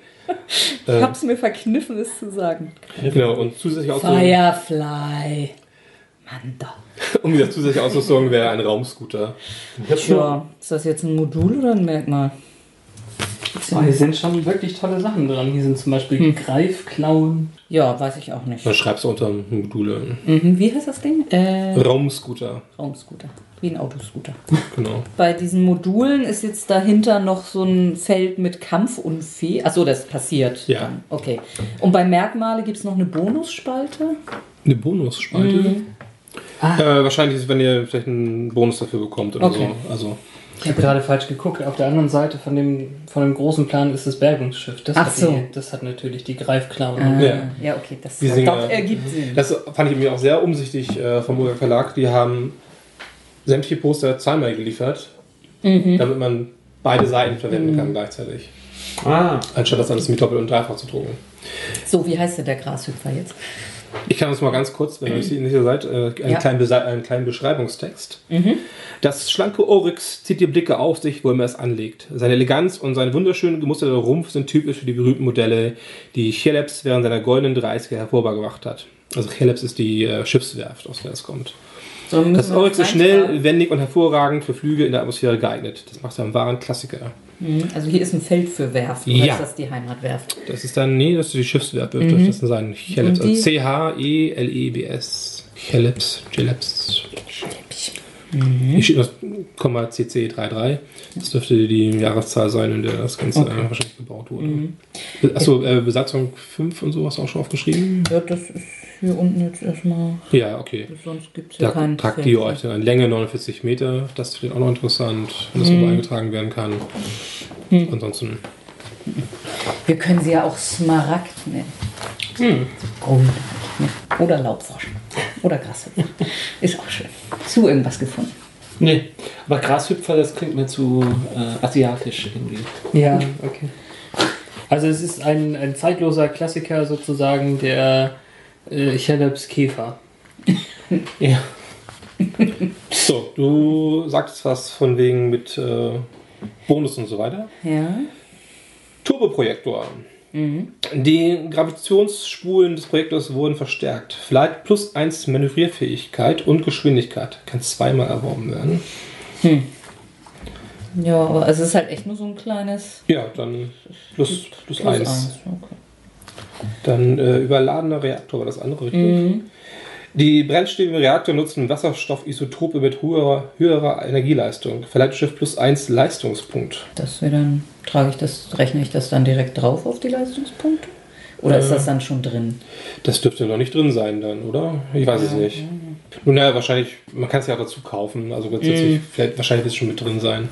Ich Äh, hab's mir verkniffen, es zu sagen. genau, und zusätzliche Ausrüstung, Firefly. Mann, da. um wieder zusätzliche Ausrüstung wäre ein Raumscooter. Tja, ist das jetzt ein Modul oder ein Merkmal? Oh, hier sind schon wirklich tolle Sachen dran. Hier sind zum Beispiel Greifklauen. Ja, weiß ich auch nicht. Dann schreibst du unter Module. Mhm, wie heißt das Ding? Äh, Raumscooter, Raumscooter. Wie ein Autoscooter. genau. Bei diesen Modulen ist jetzt dahinter noch so ein Feld mit Kampfunfähig. Achso, das passiert. Ja. Dann. Okay. Und bei Merkmale gibt es noch eine Bonusspalte. Eine Bonusspalte. Äh, wahrscheinlich ist, wenn ihr vielleicht einen Bonus dafür bekommt oder Okay. so. Also, Ich habe gerade falsch geguckt. Auf der anderen Seite von dem, von dem großen Plan ist das Bergungsschiff. Das, Ach hat, so. die, das hat natürlich die Greifklauen. Ah, Ja. ja. okay, das Die sind doch ergibt Sinn. das fand ich mir auch sehr umsichtig äh, vom Burger Verlag. Die haben sämtliche Poster zweimal geliefert, damit man beide Seiten verwenden kann gleichzeitig. Ah, Anstatt das alles mit Doppel- und Dreifach zu drucken. So, wie heißt denn der Grashüpfer jetzt? Ich kann uns mal ganz kurz, wenn ihr nicht sicher seid, äh, einen, Ja. kleinen einen kleinen Beschreibungstext. Das schlanke Oryx zieht die Blicke auf sich, wo immer es anlegt. Seine Eleganz und sein wunderschön gemusterte Rumpf sind typisch für die berühmten Modelle, die Chelops während seiner goldenen 30er hervorgebracht hat. Also Chelops ist die äh, Schiffswerft, aus der es kommt. Das Oryx ist schnell, wendig und hervorragend für Flüge in der Atmosphäre geeignet. Das macht es einen wahren Klassiker. Mhm, Also hier ist ein Feld für Werft. Oder Ja. ist das die Heimatwerft? Das ist dann, nee, das ist die Schiffswerft, dürfte das sein. Chelops, Und die- also C-H-E-L-E-B-S. Chelops, Chelops. Hier steht das Komma CC33. Das dürfte die Jahreszahl sein, in der das Ganze Okay. wahrscheinlich gebaut wurde. Be- Achso, äh, Besatzung 5 und sowas auch schon aufgeschrieben? Ja, das ist hier unten jetzt erstmal. Ja, okay. Sonst gibt es ja Da keinen. tragt ihr euch dann an Länge 49 Meter. Das wird auch noch interessant, wenn das mhm. eingetragen werden kann. Ansonsten, Wir können sie ja auch Smaragd nennen. Hm. Ne? Oder Laubfrosch. Oder Grashüpfer. Ist auch schön. Zu irgendwas gefunden. Nee, aber Grashüpfer, das klingt mir zu äh, asiatisch irgendwie. Ja, okay. Also es ist ein, ein zeitloser Klassiker sozusagen, der äh, Chelops Käfer. Ja. so, du sagtest was von wegen mit äh, Bonus und so weiter. Ja. Turboprojektor. Die Gravitationsspulen des Projektors wurden verstärkt. Flight plus 1 Manövrierfähigkeit und Geschwindigkeit kann zweimal erworben werden. Ja, aber es ist halt echt nur so ein kleines. Ja, dann plus, plus, Plus 1. eins, Okay. Dann äh, überladener Reaktor war das andere, richtig? Mhm. Die brennstäbigen Reaktor nutzen Wasserstoffisotope mit höherer, höherer Energieleistung. Verleiht Schiff plus 1 Leistungspunkt. Das wäre dann, trage ich das, rechne ich das dann direkt drauf auf die Leistungspunkte? Oder ist Äh. das dann schon drin? Das dürfte noch nicht drin sein dann, oder? Ich weiß es nicht. Nun ja, wahrscheinlich, man kann es ja auch dazu kaufen. Also grundsätzlich, vielleicht, wahrscheinlich wird es schon mit drin sein.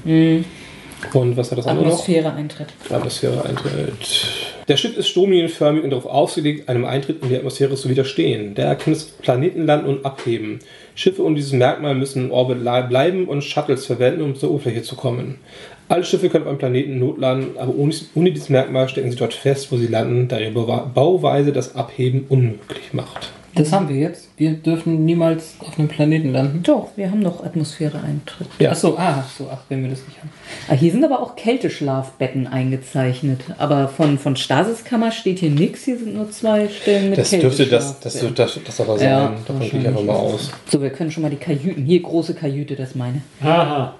Und was hat das andere noch? Atmosphäre eintritt. Atmosphäre eintritt. Der Schiff ist stromlinienförmig und darauf ausgelegt, einem Eintritt in die Atmosphäre zu widerstehen. Daher kann es Planeten landen und abheben. Schiffe ohne dieses Merkmal müssen im Orbit bleiben und Shuttles verwenden, um zur Oberfläche zu kommen. Alle Schiffe können auf einem Planeten notlanden, aber ohne, ohne dieses Merkmal stecken sie dort fest, wo sie landen, da ihre Bau- Bauweise das Abheben unmöglich macht. Das haben wir jetzt. Wir dürfen niemals auf einem Planeten landen. Doch, wir haben noch Atmosphäre eintritt. Ja. Achso, ah, so, ach, wenn wir das nicht haben. Ah, hier sind aber auch Kälteschlafbetten eingezeichnet. Aber von, von Stasiskammer steht hier nichts. Hier sind nur zwei Stellen mit Das dürfte das, das, Kälteschlafbetten. das, das aber sein. Ja, Davon gehe ich einfach mal aus. So, wir können schon mal die Kajüten. Hier, große Kajüte, das meine. Haha.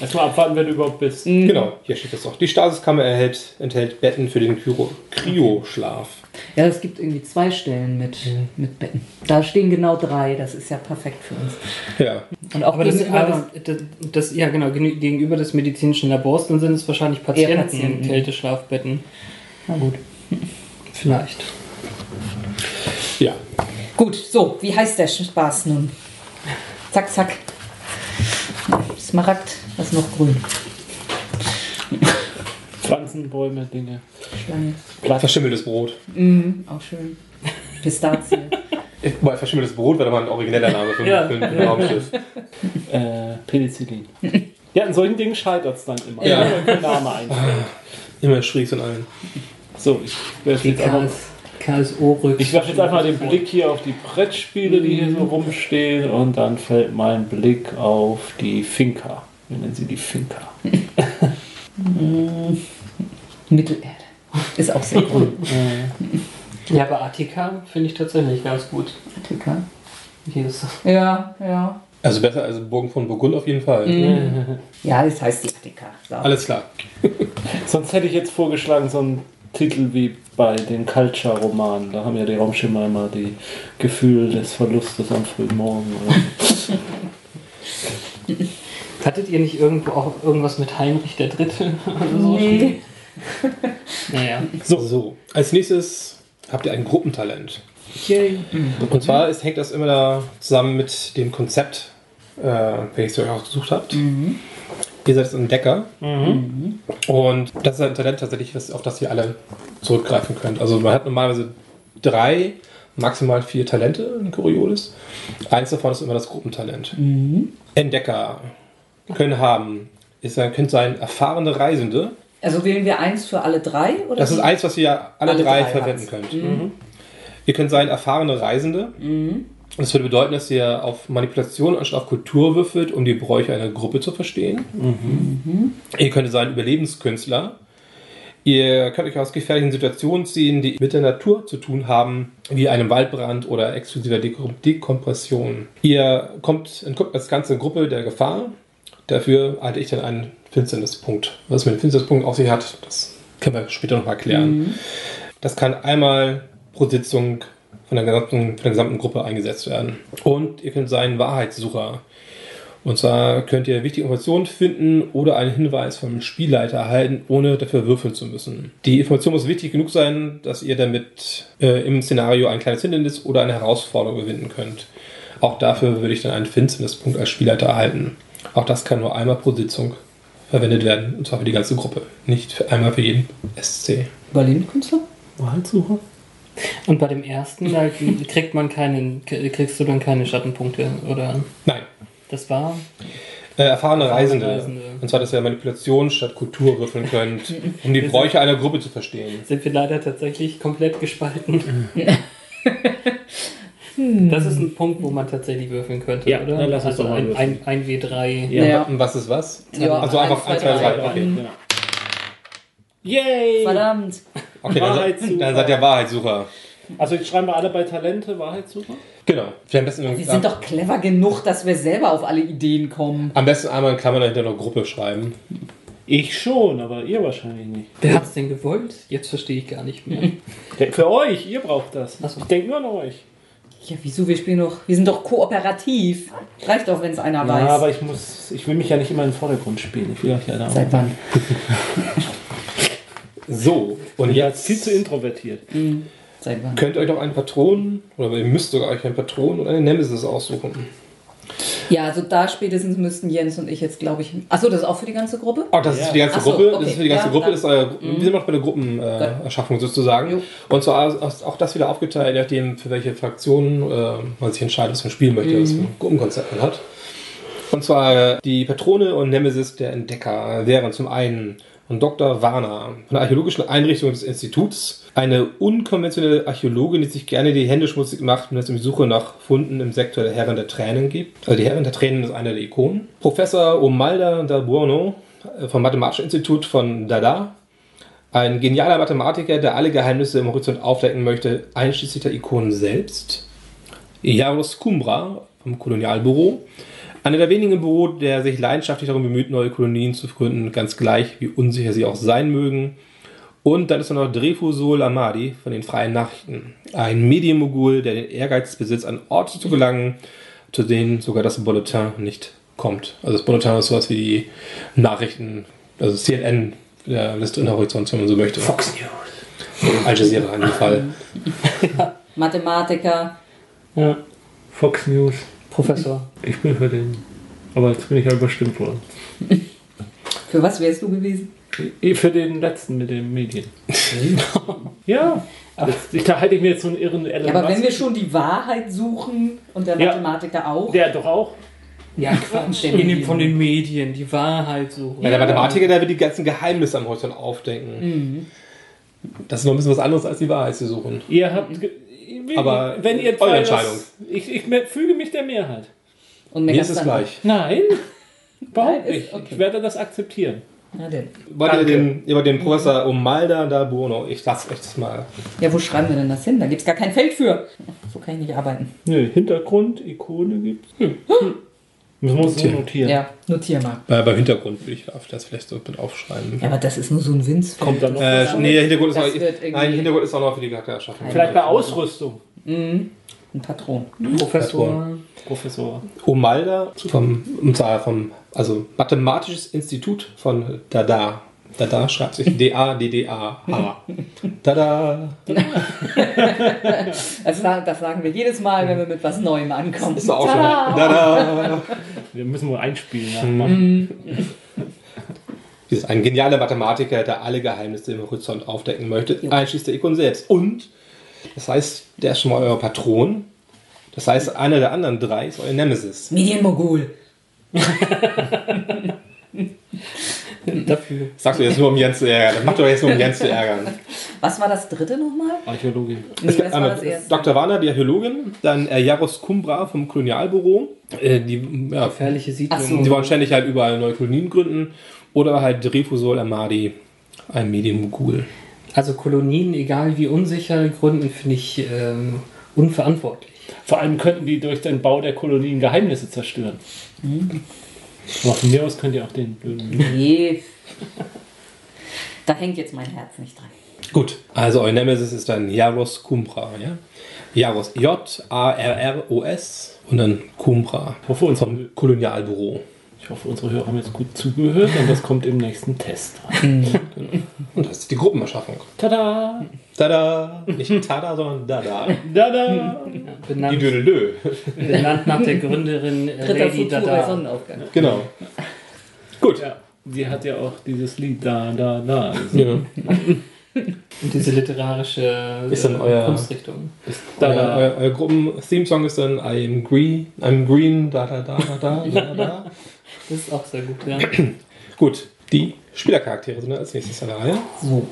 Erstmal abwarten, wer du überhaupt bist. Genau, hier steht das auch. Die Stasiskammer erhält, enthält Betten für den Kryo- Kryoschlaf. Ja, es gibt irgendwie zwei Stellen mit, mit Betten. Da stehen genau drei. Das ist ja perfekt für uns. Ja. Und auch Aber das, gegenüber aber das, das, ja genau, genü- gegenüber des medizinischen Labors, dann sind es wahrscheinlich Patienten, Patienten. Kälteschlafbetten. Na gut. Vielleicht. Ja. Gut, so, wie heißt der Spaß nun? Zack, zack. Smaragd, was ist noch grün? Pflanzen, Bäume, Dinge. Schlange. Blatt. Verschimmeltes Brot. Mhm, auch schön. Pistazie. Weil verschimmeltes Brot wäre doch mal ein origineller Name für, Ja. für ein Raumschiff. Äh, Penicillin. Ja, an solchen Dingen scheitert es dann immer. Ja. Wenn der Name einfällt. Immer schräg und allen. So, ich werfe jetzt einfach, ich werf jetzt einfach den Blick hier auf die Brettspiele, die hier so rumstehen, und dann fällt mein Blick auf die Finca. Wir nennen sie die Finca. Mittelerde. Ist auch sehr grün. Ja, aber Attika finde ich tatsächlich ganz gut. Attika. Hier ist Ja, ja. Also besser als Burgen von Burgund auf jeden Fall. Ja, das heißt die Attika. So. Alles klar. Sonst hätte ich jetzt vorgeschlagen, so einen Titel wie bei den Culture-Romanen. Da haben ja die Raumschimmer immer die Gefühl des Verlustes am frühen Morgen. Hattet ihr nicht irgendwo auch irgendwas mit Heinrich der Dritte oder so? Nee. Naja. So. so. Als nächstes habt ihr ein Gruppentalent. Yay. Und zwar ist, hängt das immer da zusammen mit dem Konzept, äh, welches ihr euch ausgesucht habt. Ihr seid Entdecker. Und das ist ein Talent tatsächlich, auf das ihr alle zurückgreifen könnt. Also man hat normalerweise drei, maximal vier Talente in Coriolis. Eins davon ist immer das Gruppentalent. Entdecker können haben, ist, können sein erfahrene Reisende. Also wählen wir eins für alle drei? Oder Das ist wie? eins, was ihr alle, Alle drei, drei verwenden könnt. Ihr könnt sein erfahrene Reisende. Das würde bedeuten, dass ihr auf Manipulation anstatt auf Kultur würfelt, um die Bräuche einer Gruppe zu verstehen. Ihr könnt sein Überlebenskünstler. Ihr könnt euch aus gefährlichen Situationen ziehen, die mit der Natur zu tun haben, wie einem Waldbrand oder exklusiver Dekom Dekompression. Ihr kommt, entkommt als ganze Gruppe der Gefahr. Dafür halte ich dann einen Finsternispunkt. Was mit dem Finsternispunkt auf sich hat, das können wir später noch mal erklären. Das kann einmal pro Sitzung von der, gesamten, von der gesamten Gruppe eingesetzt werden. Und ihr könnt sein Wahrheitssucher. Und zwar könnt ihr wichtige Informationen finden oder einen Hinweis vom Spielleiter erhalten, ohne dafür würfeln zu müssen. Die Information muss wichtig genug sein, dass ihr damit äh, im Szenario ein kleines Hindernis oder eine Herausforderung überwinden könnt. Auch dafür würde ich dann einen Finsternispunkt als Spielleiter erhalten. Auch das kann nur einmal pro Sitzung verwendet werden, und zwar für die ganze Gruppe, nicht für einmal für jeden SC. Überlebenskünstler? Wahlsucher? Und bei dem ersten, da kriegt man keinen, kriegst du dann keine Schattenpunkte, oder? Nein, Das war. äh, erfahrene Reisende. Reisende. Und zwar, dass ihr Manipulation statt Kultur würfeln könnt, um die Bräuche einer Gruppe zu verstehen. Sind wir leider tatsächlich komplett gespalten. Das ist ein Punkt, wo man tatsächlich würfeln könnte, Ja, oder? dann lass uns also doch mal ein, würfeln. ein, ein W3. Ja. Ja. Und was ist was? Ja, also einfach 1, 2, 3. Okay. Genau. Yay! Verdammt. okay dann, dann seid ihr Wahrheitssucher. Also jetzt schreiben wir alle bei Talente Wahrheitssucher? Genau. Wir am besten, Wir sind doch clever genug, dass wir selber auf alle Ideen kommen. am besten einmal in Klammern dahinter noch Gruppe schreiben. Ich schon, aber ihr wahrscheinlich nicht. Wer hat's denn gewollt? Jetzt verstehe ich gar nicht mehr. Für euch, ihr braucht das. So. Ich denke nur an euch. Ja, wieso? Wir spielen doch. Wir sind doch kooperativ. Reicht doch, wenn es einer Ja, weiß. aber ich muss, ich will mich ja nicht immer im Vordergrund spielen. Ich will euch ja da. Seit wann? So, und jetzt viel zu introvertiert. Seit wann? könnt ihr euch noch einen Patron, oder ihr müsst sogar euch einen Patron und eine Nemesis aussuchen. Ja, also da spätestens müssten Jens und ich jetzt, glaube ich. Achso, das ist auch für die ganze Gruppe? Oh, das ist Ja. für die ganze Ach so, Gruppe. okay. Das ist für die ganze Ja, Gruppe. Das ist euer, Wir sind noch bei der Gruppenerschaffung äh, sozusagen. Jo. Und zwar ist auch das wieder aufgeteilt, nachdem für welche Fraktionen äh, man sich entscheidet, was man spielen möchte, was für ein Gruppenkonzept man hat. Und zwar äh, die Patrone und Nemesis der Entdecker wären zum einen von Dr. Warner von der archäologischen Einrichtung des Instituts, eine unkonventionelle Archäologin, die sich gerne die Hände schmutzig macht, wenn es um die Suche nach Funden im Sektor der Herren der Tränen gibt. Also die Herren der Tränen ist eine der Ikonen. Professor Omalda da Buono äh, vom Mathematischen Institut von Dada, ein genialer Mathematiker, der alle Geheimnisse im Horizont aufdecken möchte, einschließlich der Ikonen selbst. Jaros Kumbra vom Kolonialbüro. Einer der wenigen im Büro, der sich leidenschaftlich darum bemüht, neue Kolonien zu gründen, ganz gleich, wie unsicher sie auch sein mögen. Und dann ist noch Dreyfusol Amadi von den Freien Nachrichten. Ein Medienmogul, der den Ehrgeiz besitzt, an Orte zu gelangen, zu denen sogar das Bulletin nicht kommt. Also das Bulletin ist sowas wie die Nachrichten, also CNN, der Liste in Horizont, wenn man so möchte. Fox News. Al Jazeera in dem Fall. Mathematiker. Ja. Fox News. Professor. Ich bin für den. Aber jetzt bin ich ja überstimmt worden. Für was wärst du gewesen? Für den letzten mit den Medien. ja. Ich, da hätte ich mir jetzt so einen irren Elon Ja, aber wenn wir schon die Wahrheit suchen und der Ja. Mathematiker auch. Der doch auch. Ja, Quatsch. In dem, von den Medien, die Wahrheit suchen. Ja, der Mathematiker, der wird die ganzen Geheimnisse am Horizont aufdenken. Das ist noch ein bisschen was anderes als die Wahrheit zu suchen. Ihr habt. Aber wenn ihr eure Entscheidung. Das, ich, ich füge mich der Mehrheit. Und Mir ist es gleich. Nein. Überhaupt Nein, nicht. okay. Ich werde das akzeptieren. Na denn. Wollt ihr Danke. den, über den Professor Omalda da Buono? Ich lasse euch das mal. Ja, wo schreiben wir denn das hin? Da gibt es gar kein Feld für. So kann ich nicht arbeiten. Nö, Hintergrund, Ikone gibt's. Hm. Müssen wir uns so notieren. Ja, notier mal. Äh, beim Hintergrund würde ich auf das vielleicht so mit aufschreiben. Ja, aber das ist nur so ein Winzfeld. Kommt dann noch. Äh, nee, der Hintergrund ist auch, nein, Hintergrund ist auch noch für die Charaktererschaffung. Vielleicht bei Ausrüstung. Ein Patron. Professor. Professor. Omalda vom, und zwar vom, also Mathematisches Institut von Dada. Dada schreibt sich D-A-D-D-A-H. Dada. Also das sagen wir jedes Mal, wenn wir mit was Neuem ankommen. Ist doch auch schon. Dada. Wir müssen wohl einspielen. nachmachen. Das ist ein genialer Mathematiker, der alle Geheimnisse im Horizont aufdecken möchte, einschließlich der Ikon selbst. Und, das heißt, der ist schon mal euer Patron. Das heißt, einer der anderen drei ist euer Nemesis. Medienmogul. Dafür. Sagst du jetzt nur, um Jens zu ärgern. Das macht doch jetzt nur, um Jens zu ärgern. Was war das dritte nochmal? Archäologin. Nee, das war das erste. Dr. Warner, die Archäologin, dann äh, Jaros Kumbra vom Kolonialbüro. Äh, die, ja, Gefährliche Siedlung. So. die wollen ständig halt überall neue Kolonien gründen. Oder halt Dreyfusol Amadi, ein Medienmogul. Also Kolonien, egal wie unsicher, gründen finde ich ähm, unverantwortlich. Vor allem könnten die durch den Bau der Kolonien Geheimnisse zerstören. Aber von mir aus könnt ihr auch den blöden. Nee. Da hängt jetzt mein Herz nicht dran. Gut, also euer Nemesis ist dann Jaros Kumbra, ja? Jaros J-A-R-R-O-S und dann Kumbra vom Kolonialbüro. Ich hoffe, unsere Hörer haben jetzt gut zugehört und das kommt im nächsten Test rein. Und das ist die Gruppenerschaffung. Tada! Tada! Nicht Tada, sondern Dada. Die Benannt, Dödelö. benannt nach der Gründerin Dritter Lady Dada. Sonnenaufgang. Genau. Gut. Ja, die hat ja auch dieses Lied da, da, da. gesungen. Ja. Und diese literarische Ist dann äh, euer- Kunstrichtung. Da, Euer, da. euer, euer Gruppen-Theme-Song ist dann I am green, I'm green, da da da da da da da. Das ist auch sehr gut, ja. Gut, die Spielercharaktere sind als nächstes an der Reihe. So.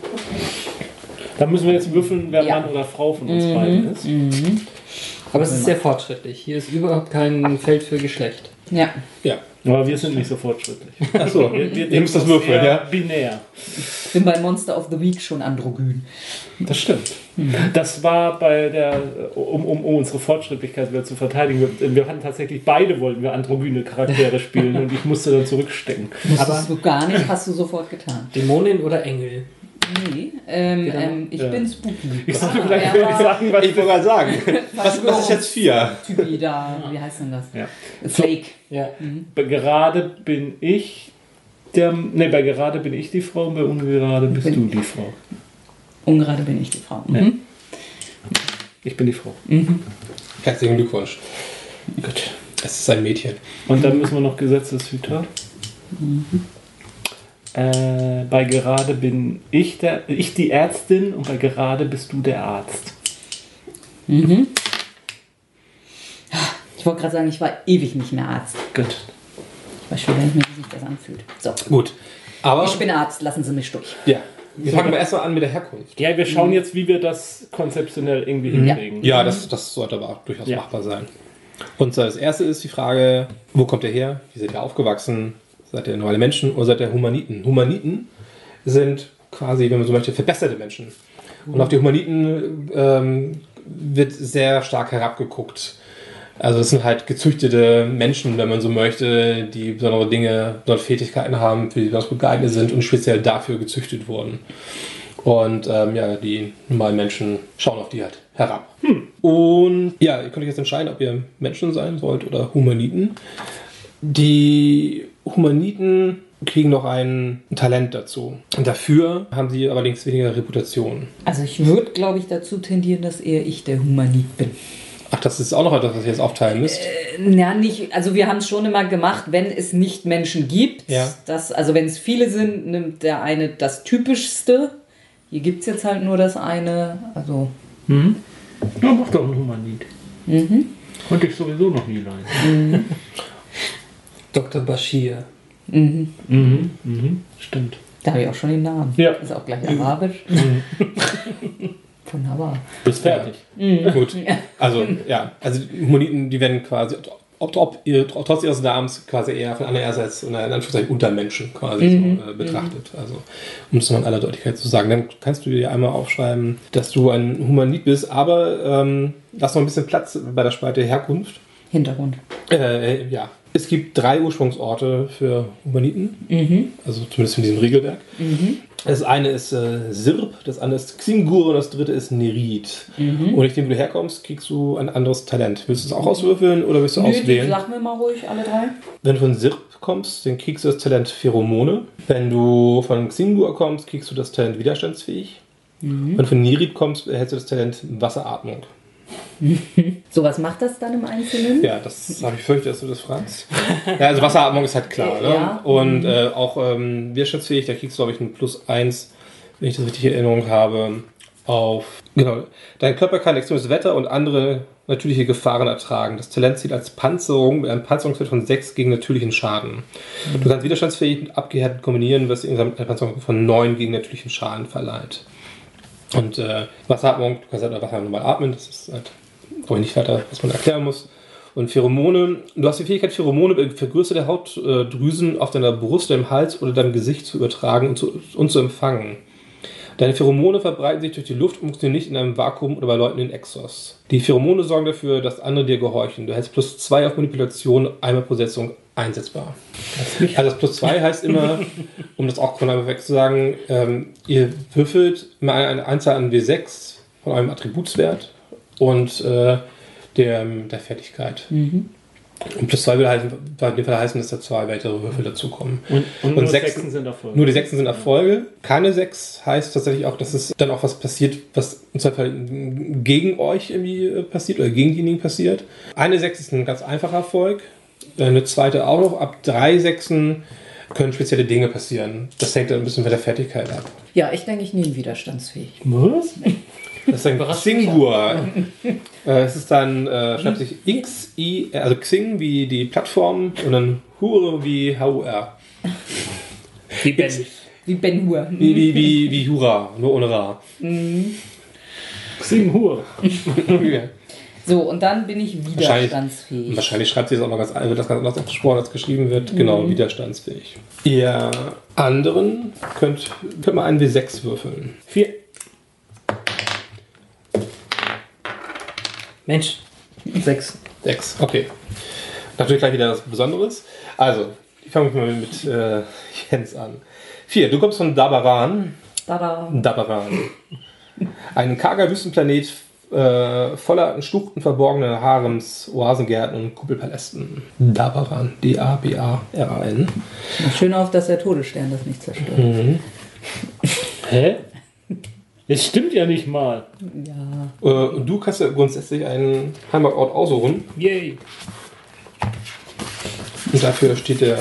Da müssen wir jetzt würfeln, wer Ja. Mann oder Frau von uns beiden ist. Aber es ist sehr fortschrittlich. Hier ist überhaupt kein Feld für Geschlecht. Ja. Ja. Aber wir sind nicht so fortschrittlich. Achso, Wir, wir ihr müsst das würfeln, ja? Binär. Ich bin bei Monster of the Week schon androgyn. Das stimmt. Das war bei der, um, um, um unsere Fortschrittlichkeit wieder zu verteidigen, wir, wir hatten tatsächlich beide wollten wir androgyne Charaktere spielen und ich musste dann zurückstecken. Musstest Aber- du gar nicht, hast du sofort getan. Dämonin oder Engel? Nee, ähm, Genau. ähm, ich Ja. bin spooky. Ich sollte vielleicht sagen, was Ich wollte gerade sagen, was, was ist jetzt vier? Typi da, wie heißt denn das? Ja. Flake. Ja. Bei gerade bin ich der. Ne, bei gerade bin ich die Frau und bei ungerade bist Bin- du die Frau. Ungerade bin ich die Frau. Ja. Mhm. Ich bin die Frau. Herzlichen Glückwunsch. Gut. Es ist ein Mädchen. Und dann müssen wir noch Gesetzeshüter. Äh, bei gerade bin ich der, ich die Ärztin und bei gerade bist du der Arzt. Mhm. Ich wollte gerade sagen, ich war ewig nicht mehr Arzt. Gut. Ich weiß schon gar nicht mehr, wie sich das anfühlt. So. Gut. Aber Ich bin Arzt, lassen Sie mich durch. ja, wir fangen wir erstmal an mit der Herkunft. Ja, wir schauen jetzt, wie wir das konzeptionell irgendwie hinkriegen. Ja, das, das sollte aber auch durchaus Ja. machbar sein. Und zwar das erste ist die Frage, wo kommt ihr her? Wie seid ihr aufgewachsen? Seid ihr normale Menschen oder seid ihr Humaniten? Humaniten sind quasi, wenn man so möchte, verbesserte Menschen. Und auf die Humaniten ähm, wird sehr stark herabgeguckt. Also es sind halt gezüchtete Menschen, wenn man so möchte, die besondere Dinge, besondere Fähigkeiten haben, für die besonders gut geeignet sind und speziell dafür gezüchtet wurden. Und ähm, ja, die normalen Menschen schauen auf die halt herab. Und ja, ihr könnt euch jetzt entscheiden, ob ihr Menschen sein sollt oder Humaniten. Die Humaniten kriegen noch ein Talent dazu. Und dafür haben sie allerdings weniger Reputation. Also ich würde, glaube ich, dazu tendieren, dass eher ich der Humanit bin. Ach, das ist auch noch etwas, was ihr jetzt aufteilen müsst. Ja, nicht, also wir haben es schon immer gemacht, wenn es nicht Menschen gibt, Ja. das, also wenn es viele sind, nimmt der eine das Typischste. Hier gibt es jetzt halt nur das eine. Also, Ja, mach doch einen Humanit. Konnte ich sowieso noch nie leiden. Dr. Bashir. Mhm. Mhm. Stimmt. da habe ich auch schon den Namen. Ja. Ist auch gleich arabisch. Wunderbar. Bist fertig. Gut. Also, ja, also die Humaniten, die werden quasi, ob, ob ihr, trotz ihres Namens, quasi eher von andererseits oder in Anführungszeichen Untermenschen quasi so, äh, betrachtet. Also, um es mal in aller Deutlichkeit zu sagen. Dann kannst du dir einmal aufschreiben, dass du ein Humanit bist, aber ähm, lass noch ein bisschen Platz bei der Spalte Herkunft. Hintergrund. Äh, ja. Es gibt drei Ursprungsorte für Humaniten, also zumindest in diesem Regelwerk. Das eine ist äh, Sirp, das andere ist Xingur und das dritte ist Nerid. Und nachdem du herkommst, kriegst du ein anderes Talent. Willst du es auch auswürfeln oder willst du Nö, auswählen? sag mir mal ruhig, alle drei. Wenn du von Sirp kommst, dann kriegst du das Talent Pheromone. Wenn du von Xingur kommst, kriegst du das Talent Widerstandsfähig. Wenn du von Nerid kommst, erhältst du das Talent Wasseratmung. So, was macht das dann im Einzelnen? Ja, das habe ich fürchtet, dass du das fragst. Ja, also Wasseratmung ist halt klar. Ne? Ja. Und äh, auch ähm, widerstandsfähig, da kriegst du, glaube ich, ein Plus 1, wenn ich das richtig in Erinnerung habe, auf. Genau. Dein Körper kann extremes Wetter und andere natürliche Gefahren ertragen. Das Talent zählt als Panzerung mit einem Panzerungswert von 6 gegen natürlichen Schaden. Du kannst widerstandsfähig mit abgehärtet kombinieren, was insgesamt eine Panzerung von 9 gegen natürlichen Schaden verleiht. Und äh, Wasseratmung, du kannst halt Wasser normal atmen, das ist halt, glaube ich, nicht weiter, was man erklären muss. Und Pheromone, du hast die Fähigkeit, Pheromone vergrößerte Hautdrüsen auf deiner Brust, deinem Hals oder deinem Gesicht zu übertragen und zu, und zu empfangen. Deine Pheromone verbreiten sich durch die Luft und funktionieren nicht in einem Vakuum oder bei Leuten in Exos. Die Pheromone sorgen dafür, dass andere dir gehorchen. Du hältst plus zwei auf Manipulation, einmal pro Setzung einsetzbar. Also das plus 2 heißt immer, um das auch von einem weg zu sagen, ähm, ihr würfelt mal eine Anzahl an W6 von eurem Attributswert und äh, der, der Fertigkeit. Und plus 2 würde halt in dem Fall heißen, dass da zwei weitere Würfel dazukommen. Und, und, Und nur sechs- Sechsen sind Erfolge. Nur die Sechsen sind Erfolge. Keine Sechs heißt tatsächlich auch, dass es dann auch was passiert, was im Zweifel gegen euch irgendwie äh, passiert oder gegen diejenigen passiert. Eine Sechs ist ein ganz einfacher Erfolg. Eine zweite auch noch. Ab drei Sechsen können spezielle Dinge passieren. Das hängt dann ein bisschen von der Fertigkeit ab. Ja, ich denke, ich nehme widerstandsfähig. Was? Das ist ein Xingur. Äh, Es ist dann, äh, schreibt sich X, I, also Xing wie die Plattform und dann Hure wie HUR. Wie Ben. Wie Ben Hur. Wie, wie, wie, wie Jura, nur ohne Ra. Xing Hur. So, und dann bin ich widerstandsfähig. wahrscheinlich schreibt sie das auch noch ganz, wird das ganz anders ausgesprochen, als geschrieben wird. Genau, widerstandsfähig. Ihr anderen könnt, könnt mal einen W6 würfeln. Vier. Mensch. Sechs. Sechs, okay. Natürlich gleich wieder was Besonderes. Also, ich fange mal mit äh, Jens an. Vier, du kommst von Dabaran. Tada. Dabaran. Ein karger Wüstenplanet äh, voller in Schluchten verborgene Harems, Oasengärten und Kuppelpalästen. Dabaran. D-A-B-A-R-A-N. Schön auf, dass der Todesstern das nicht zerstört. Mhm. Hä? Es stimmt ja nicht mal. Ja. Äh, und du kannst ja grundsätzlich einen Heimatort aussuchen. Yay. Und dafür steht der.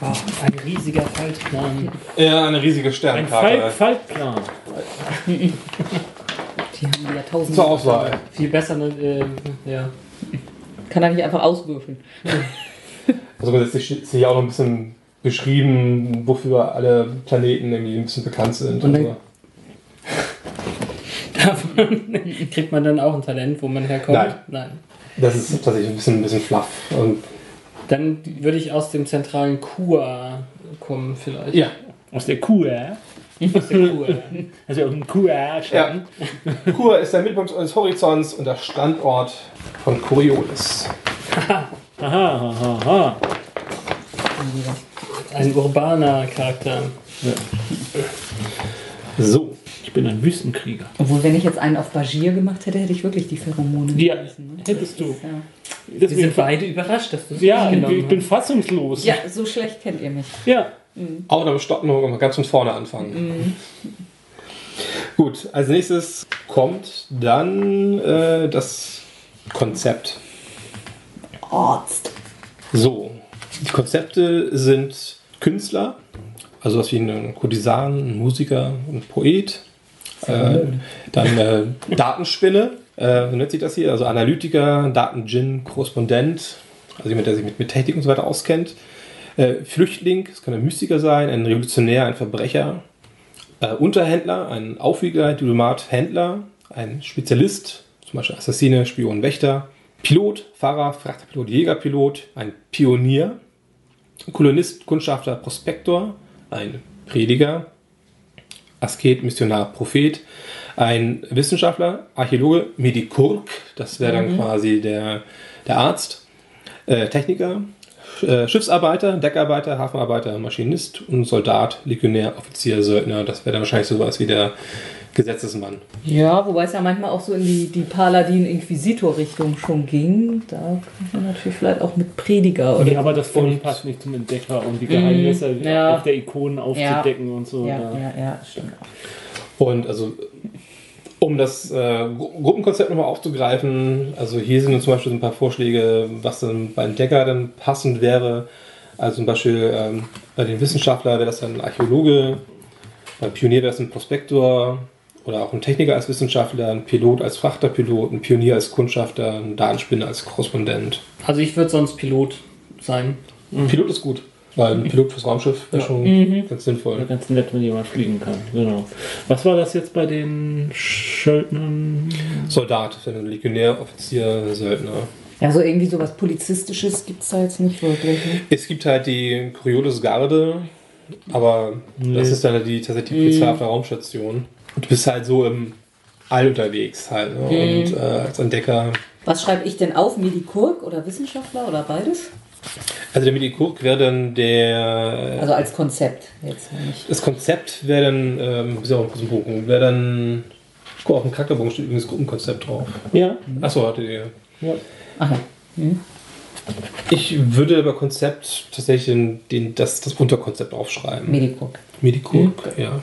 Oh, ein riesiger Faltplan. Ja, eine riesige Ein Sternkarte. Falk Falkplan. Die haben ja tausend. Zur Auswahl. Viel besser, ne, äh, ja. Kann er nicht einfach auswürfeln. Also grundsätzlich steht hier auch noch ein bisschen beschrieben, wofür alle Planeten irgendwie ein bisschen bekannt sind. Und Und dann- Davon kriegt man dann auch ein Talent, wo man herkommt? Nein. Nein. das ist tatsächlich ein bisschen, ein bisschen fluff. Und Dann würde ich aus dem zentralen Kua kommen, vielleicht. ja, Aus der QR. Aus der Kua. Also auf dem QR ja. Kur ist der Mittelpunkt eines Horizonts und der Standort von Coriolis. Aha, aha, aha. Ein urbaner Charakter. So. Ich bin ein Wüstenkrieger. Obwohl, wenn ich jetzt einen auf Bagier gemacht hätte, hätte ich wirklich die Pheromone Ja, gelesen, ne? hättest du. Ja. Wir sind beide überrascht, dass du es ja, ich bin hast. fassungslos. ja, so schlecht kennt ihr mich. Ja. Aber dann stoppen wir mal ganz von vorne anfangen. Gut, als nächstes kommt dann äh, das Konzept. Arzt. So, die Konzepte sind Künstler, also was wie ein Kurtisan, ein Musiker, ein Poet, äh, dann äh, Datenspinne, äh, nennt sich das hier, also Analytiker, Datengin, Korrespondent, also jemand, der sich mit, mit Technik und so weiter auskennt, äh, Flüchtling, es kann ein Mystiker sein, ein Revolutionär, ein Verbrecher, äh, Unterhändler, ein Aufwieger, Diplomat, Händler, ein Spezialist, zum Beispiel Assassine, Spion, Wächter, Pilot, Fahrer, Frachterpilot, Jägerpilot, ein Pionier, Kolonist, Kundschafter, Prospektor, ein Prediger, Asket, Missionar, Prophet, ein Wissenschaftler, Archäologe, Medikurg, das wäre dann quasi der, der Arzt, äh, Techniker, äh, Schiffsarbeiter, Deckarbeiter, Hafenarbeiter, Maschinist und Soldat, Legionär, Offizier, Söldner. Das wäre dann wahrscheinlich sowas wie der Gesetzesmann. Ja, wobei es ja manchmal auch so in die, die Paladin-Inquisitor-Richtung schon ging. Da kann man natürlich vielleicht auch mit Prediger oder. Ja, aber das Und- passt nicht zum Entdecker und die Geheimnisse Mhm, ja. auf der Ikonen aufzudecken und so. ja, ja, ja, stimmt. Und also, um das äh, Gru- Gruppenkonzept nochmal aufzugreifen, also hier sind zum Beispiel so ein paar Vorschläge, was dann beim Decker dann passend wäre. Also zum Beispiel ähm, bei den Wissenschaftlern wäre das dann ein Archäologe, beim Pionier wäre es ein Prospektor oder auch ein Techniker als Wissenschaftler, ein Pilot als Frachterpilot, ein Pionier als Kundschafter, ein Datenspinner als Korrespondent. Also ich würde sonst Pilot sein. Pilot ist gut, weil ein Pilot fürs Raumschiff wäre Ja. schon ganz sinnvoll. Ganz nett, wenn jemand fliegen kann. Genau. Was war das jetzt bei den Söldnern? Soldat, Legionär, Offizier, Söldner. Ja, so irgendwie sowas Polizistisches gibt es da jetzt nicht wirklich. Ne? Es gibt halt die Coriolis Garde, aber das ist dann die tatsächlich die Polizei auf der Raumstation. Und du bist halt so im All unterwegs halt. Ne? Und äh, als Entdecker Was schreibe ich denn auf? Medikurg oder Wissenschaftler oder beides? Also der Medikurg wäre dann der. Also als Konzept jetzt nicht. Das Konzept wäre dann, ähm, muss ich auch kurz gucken, wäre dann. Guck, auf dem Charakterbogen steht übrigens Gruppenkonzept drauf. Ja. Achso, hatte ihr. ja. Ach ja. Ich würde bei Konzept tatsächlich den, den, das, das Unterkonzept aufschreiben. Medikurg. Medikurg, ja.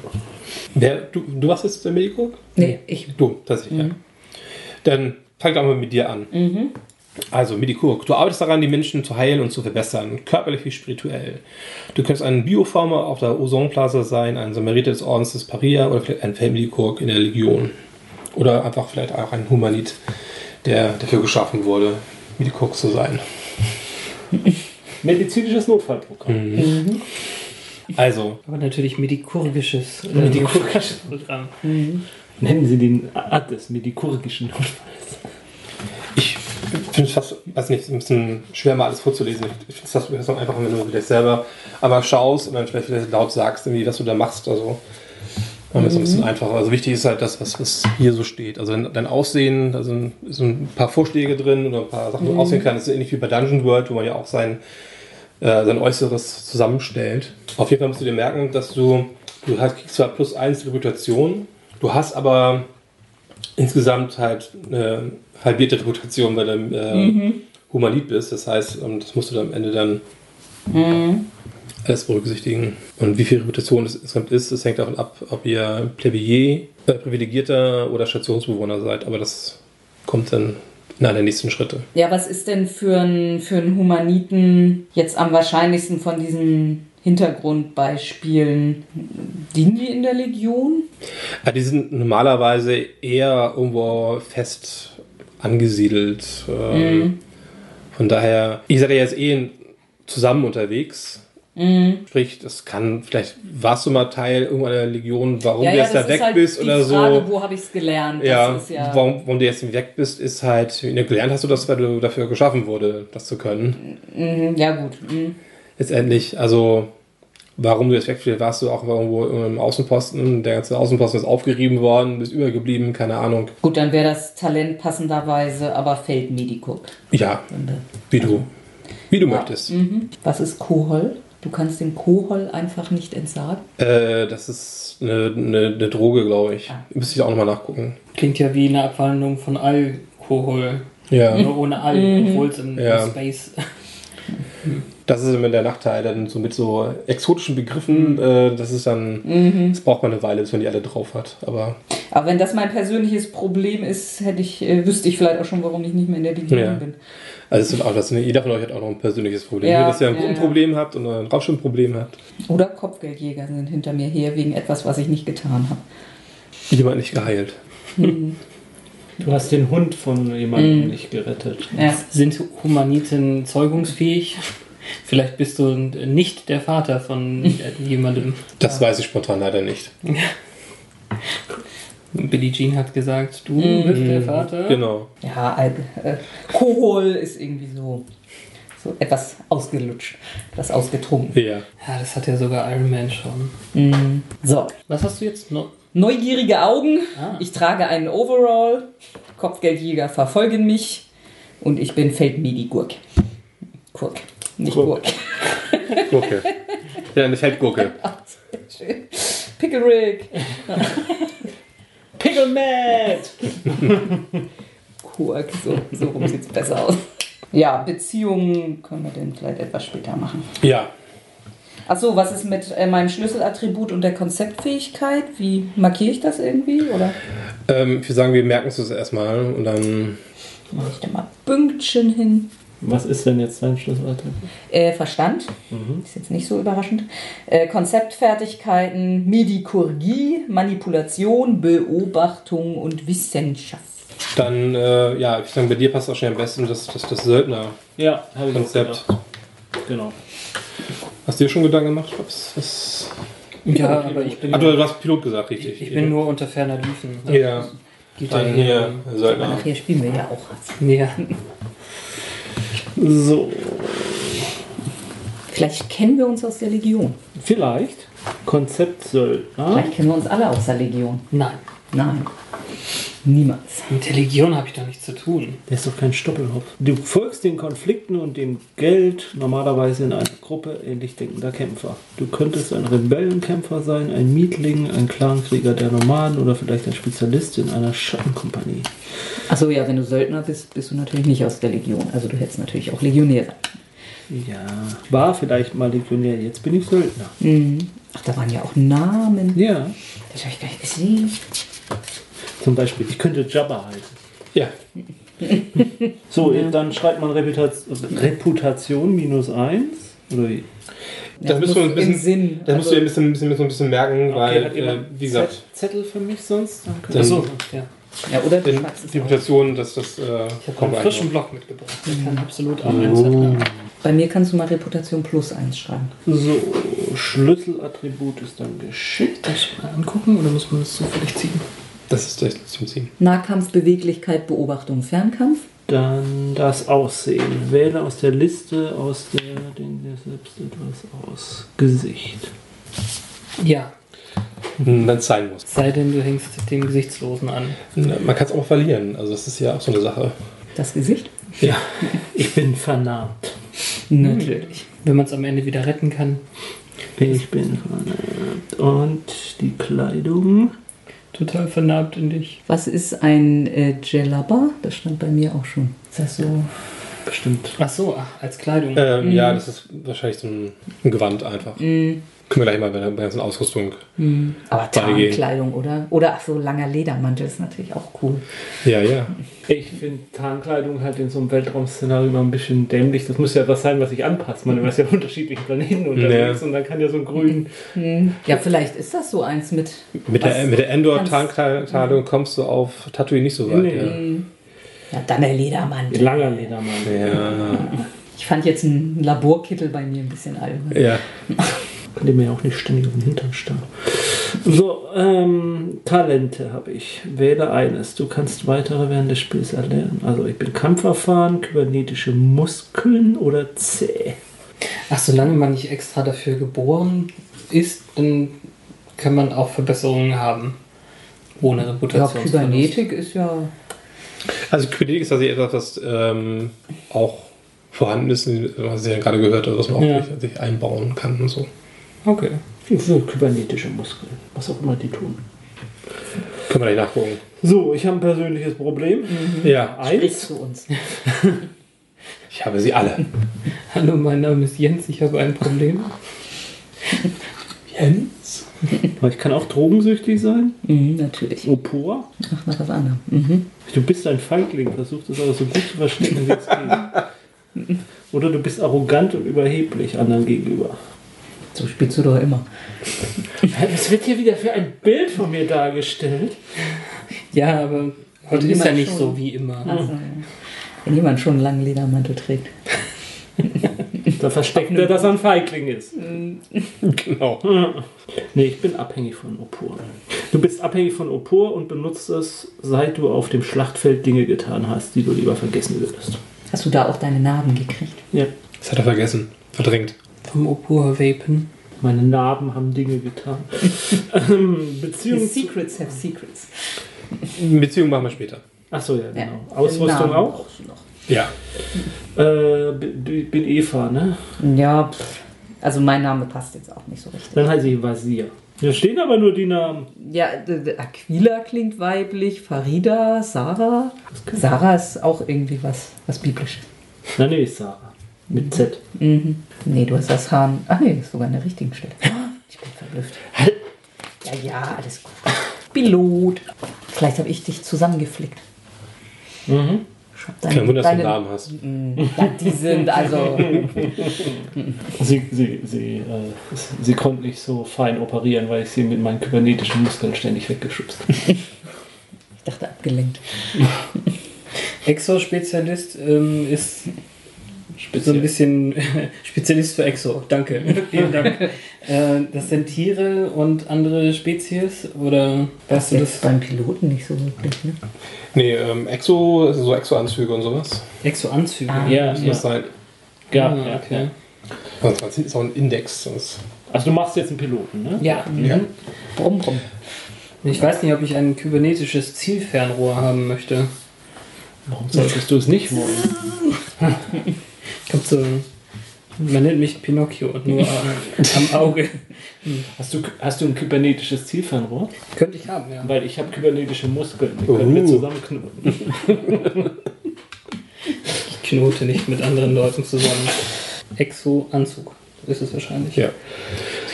Wer, du, du warst jetzt der Medikurg? Nee, ich. Du, tatsächlich, ja. Dann fang doch mal mit dir an. Also, Medikurg, du arbeitest daran, die Menschen zu heilen und zu verbessern, körperlich wie spirituell. Du könntest ein Biofarmer auf der Ozonplaza sein, ein Samariter des Ordens des Paria oder vielleicht ein Feldmedikurg in der Legion. Oder einfach vielleicht auch ein Humanit, der dafür geschaffen wurde, Medikurg zu sein. Medizinisches Notfallprogramm. Also, Aber natürlich medikurgisches. Äh, Medikurgisches Programm. Nennen Sie den Art des medikurgischen Notfalls. Ich finde es fast, weiß nicht, ein bisschen schwer mal alles vorzulesen. Ich finde es fast einfacher, wenn du vielleicht selber einmal schaust und dann vielleicht vielleicht laut sagst, irgendwie, was du da machst. Also, dann ist es ein bisschen einfacher. Also wichtig ist halt das, was, was hier so steht. Also dein, Aussehen, da sind, sind ein paar Vorschläge drin oder ein paar Sachen, die man aussehen kann. Das ist ähnlich wie bei Dungeon World, wo man ja auch sein, äh, sein Äußeres zusammenstellt. Auf jeden Fall musst du dir merken, dass du, du hast, kriegst zwar plus eins Reputation, du hast aber insgesamt halt eine halbierte Reputation, weil du äh, Humanit bist. Das heißt, ähm, das musst du dann am Ende dann alles berücksichtigen. Und wie viel Reputation es insgesamt ist, das hängt davon ab, ob ihr Plebier, äh, Privilegierter oder Stationsbewohner seid. Aber das kommt dann einer der nächsten Schritte. Ja, was ist denn für einen für einen Humaniten jetzt am wahrscheinlichsten von diesen Hintergrundbeispielen? Dienen die in der Legion? Ja, die sind normalerweise eher irgendwo fest angesiedelt. Ähm, Von daher, ich seid ja jetzt eh zusammen unterwegs. Sprich, das kann, vielleicht warst du mal Teil irgendeiner Legion, warum du jetzt da weg halt bist oder Frage, so. wo habe ich es gelernt? Ja, ja Warum, warum du jetzt weg bist, ist halt, gelernt hast du das, weil du dafür geschaffen wurde, das zu können. Mhm, ja gut. Mhm. Letztendlich, also warum du jetzt weg bist, warst du auch irgendwo im Außenposten, der ganze Außenposten ist aufgerieben worden, bist übergeblieben, keine Ahnung. Gut, dann wäre das Talent passenderweise aber Feldmedikur. Ja, wie du, wie du möchtest. Mhm. Was ist Kohol? Du kannst dem Kohol einfach nicht entsagen. Äh, das ist eine, eine, eine Droge, glaube ich. Ah. Müsste ich auch nochmal nachgucken. Klingt ja wie eine Abwandlung von Alkohol. Ja. Nur ohne Al, Mhm. obwohl es im, Ja. im Space. Das ist immer der Nachteil, dann so mit so exotischen Begriffen, äh, das ist dann, das braucht man eine Weile, bis man die alle drauf hat. Aber Aber wenn das mein persönliches Problem ist, hätte ich, äh, wüsste ich vielleicht auch schon, warum ich nicht mehr in der Legion Ja. bin. Also es sind auch, das, jeder von euch hat auch noch ein persönliches Problem. Ja, Ja, dass ihr ein ja, Gruppenproblem habt und ein Raumschiffproblem habt. Oder Kopfgeldjäger sind hinter mir her wegen etwas, was ich nicht getan habe. Jemand nicht geheilt. Du hast den Hund von jemandem nicht gerettet. Ja. Sind Humaniten zeugungsfähig? Vielleicht bist du nicht der Vater von jemandem. Das weiß ich spontan leider nicht. Billie Jean hat gesagt, du bist der Vater. Genau. Ja, äh, Kohol ist irgendwie so, so etwas ausgelutscht, das ausgetrunken. Ja. Ja, das hat ja sogar Iron Man schon. Mhm. So, Was hast du jetzt noch? neugierige Augen. Ah. Ich trage einen Overall. Kopfgeldjäger verfolgen mich. Und ich bin Feldmedi-Gurk. Gurk, nicht Gurk. Gurk. Gurke. Ja, eine Feldgurke. Schön. Pickle Rick. Pickle Matt! Gurk, so, so rum sieht es besser aus. Ja, Beziehungen können wir denn vielleicht etwas später machen. Ja. Achso, was ist mit äh, meinem Schlüsselattribut und der Konzeptfähigkeit? Wie markiere ich das irgendwie? Oder Ähm, ich würde sagen, wir merken es uns erstmal und dann. mache ich da mal Pünktchen hin? Was ist denn jetzt dein Schlüsselattribut? Äh, Verstand, ist jetzt nicht so überraschend. Äh, Konzeptfertigkeiten, Medikurgie, Manipulation, Beobachtung und Wissenschaft. Dann, äh, ja, ich sagen, bei dir passt auch schon am besten das, das, das Söldner. Ja, ich. Genau. Hast du dir schon Gedanken gemacht? Was, was? Ja, aber ich bin, Ah, du hast Pilot gesagt, richtig. ich bin nur unter ferner Liefen. Ja. Dann hier. hier, Söldner. Nachher spielen wir ja auch. Ja. So, Vielleicht kennen wir uns aus der Legion. vielleicht Konzept Söldner. Vielleicht kennen wir uns alle aus der Legion. Nein. Nein. Niemals. Mit der Legion habe ich da nichts zu tun. Der ist doch kein Stoppelhopf. Du folgst den Konflikten und dem Geld normalerweise in einer Gruppe ähnlich denkender Kämpfer. Du könntest ein Rebellenkämpfer sein, ein Mietling, ein Clankrieger der Nomaden oder vielleicht ein Spezialist in einer Schattenkompanie. Achso, ja, wenn du Söldner bist, bist du natürlich nicht aus der Legion. Also du hättest natürlich auch Legionär sein. Ja, war vielleicht mal Legionär, jetzt bin ich Söldner. Mhm. Ach, da waren ja auch Namen. Ja, Das habe ich gar nicht gesehen. Zum Beispiel, ich könnte Jabba heißen. Ja, So, dann schreibt man Reputation, Reputation minus 1. Oder wie? das müsst muss du ein bisschen, Sinn, das musst also- du dir ein bisschen, bisschen, bisschen, bisschen merken, weil, hat äh, wie gesagt, Zett- Zettel für mich sonst? Dann Achso, ja. Ja, oder es die. Reputation, das, das äh, Ich habe einen frischen. Block mitgebracht. Ich kann absolut auch einen Zettel haben. Bei mir kannst du mal Reputation plus 1 schreiben. So, Schlüsselattribut ist dann geschickt. Darf ich mal angucken oder muss man das zufällig ziehen? Das ist das zum Ziehen. Nahkampf, Beweglichkeit, Beobachtung, Fernkampf. Dann das Aussehen. Wähle aus der Liste, aus der, den dir selbst etwas aus. Gesicht. Ja, Wenn es sein muss. sei denn, du hängst den Gesichtslosen an. Man kann es auch verlieren, also das ist ja auch so eine Sache. Das Gesicht? Ja, ich bin vernarbt. Natürlich. Wenn man es am Ende wieder retten kann. Ich bin vernarbt. Und die Kleidung. Total vernarbt in dich. Was ist ein äh, Jelaba? Das stand bei mir auch schon. Ist das so? Bestimmt. Ach so, ach, als Kleidung. Ähm, Ja, das ist wahrscheinlich so ein, ein Gewand einfach. Können wir gleich mal bei der, ganzen Ausrüstung. Aber Beide gehen. Tarnkleidung, oder? Oder ach so, langer Ledermantel ist natürlich auch cool. Ja, ja. Ich finde Tarnkleidung halt in so einem Weltraum-Szenario immer ein bisschen dämlich. Das muss ja was sein, was sich anpasst. Man ist ja auf unterschiedlichen Planeten unterwegs und dann kann ja so ein grün. Ja, vielleicht ist das so eins mit. Mit der, mit der Endor-Tarnkleidung kommst du auf Tatooine nicht so weit. Nee. Ja, dann der Ledermantel. Langer Ledermann. Ja. ja. Ich fand jetzt einen Laborkittel bei mir ein bisschen albern. ja. Kann dem ja auch nicht ständig auf den Hintern starren. So, ähm, Talente habe ich. Wähle eines. Du kannst weitere während des Spiels erlernen. Also ich bin kampferfahren, kybernetische Muskeln oder zäh. Ach, solange man nicht extra dafür geboren ist, dann kann man auch Verbesserungen haben. Ohne Ja, Reputation. Kybernetik ist ja. Also Kybernetik ist tatsächlich etwas, was ähm, auch vorhanden ist, was ich ja gerade gehört habe, was man auch Ja. sich einbauen kann und so. Okay. So, kybernetische Muskeln. Was auch immer die tun. Können wir gleich nachgucken. So, ich habe ein persönliches Problem. Ja, Sprich Eins. zu uns. ich habe sie alle. Hallo, mein Name ist Jens, ich habe ein Problem. Jens? Aber Ich kann auch drogensüchtig sein. Mhm, natürlich. Opor. Ach, nach was anderem. Mhm. Du bist ein Feigling, versuch das aber so gut zu verstecken, wie es geht. Oder du bist arrogant und überheblich anderen gegenüber. So spielst du doch immer. Es wird hier wieder für ein Bild von mir dargestellt. Ja, aber heute ist ja nicht schon- so wie immer. Also, wenn jemand schon einen langen Ledermantel trägt. Da versteckt er, dass er ein Feigling ist. Genau. Nee, ich bin abhängig von Opor. Du bist abhängig von Opor und benutzt es, seit du auf dem Schlachtfeld Dinge getan hast, die du lieber vergessen würdest. Hast du da auch deine Narben gekriegt? Ja. Das hat er vergessen. Verdrängt. Vom Opur Vapen. Meine Narben haben Dinge getan. Beziehung zu... Secrets have secrets. Beziehung machen wir später. Achso, ja, Ja. genau. Ausrüstung Namen auch? brauchst du noch. Ja. Äh, bin Eva, ne? Ja, pff. also mein Name passt jetzt auch nicht so richtig. Dann heiße ich Vasir. Da stehen aber nur die Namen. Ja, Aquila klingt weiblich, Farida, Sarah. Sarah ist auch irgendwie was, was biblisches. Na nee, ist Sarah. Mit Z. Mhm. Nee, du hast das Hahn. Ach nee, ist sogar an der richtigen Stelle. Ich bin verblüfft. Ja, ja, alles gut. Pilot. Vielleicht habe ich dich zusammengeflickt. Mhm. Schreib deine- Kein Wunder, dass du einen Namen hast. Ja, die sind also. Sie, sie, sie, äh, sie konnte nicht so fein operieren, weil ich sie mit meinen kybernetischen Muskeln ständig weggeschubst habe. Ich dachte abgelenkt. Exo-Spezialist ähm, ist so ein bisschen Spezialist für Exo. Danke. Vielen Dank. äh, das sind Tiere und andere Spezies oder weißt du Jetzt das? beim Piloten nicht so wirklich, ne? Nee, ähm, Exo, so Exo-Anzüge und sowas. Exo-Anzüge. Ah. Ja, Das ja. muss sein. ja, Ah, ja, okay. ja. Das ist auch ein Index. Das Also du machst jetzt einen Piloten, ne? Ja. Ja. Mhm. Brumm, brumm. Ich weiß nicht, ob ich ein kybernetisches Zielfernrohr haben möchte. Warum solltest du es nicht wollen? Kommt so. Man nennt mich Pinocchio, nur am Auge. Hast du, hast du ein kybernetisches Zielfernrohr? Könnte ich haben, ja. Weil ich habe kybernetische Muskeln. Die können wir Uh. zusammenknoten. Ich knote nicht mit anderen Leuten zusammen. Exo-Anzug ist es wahrscheinlich. Ja.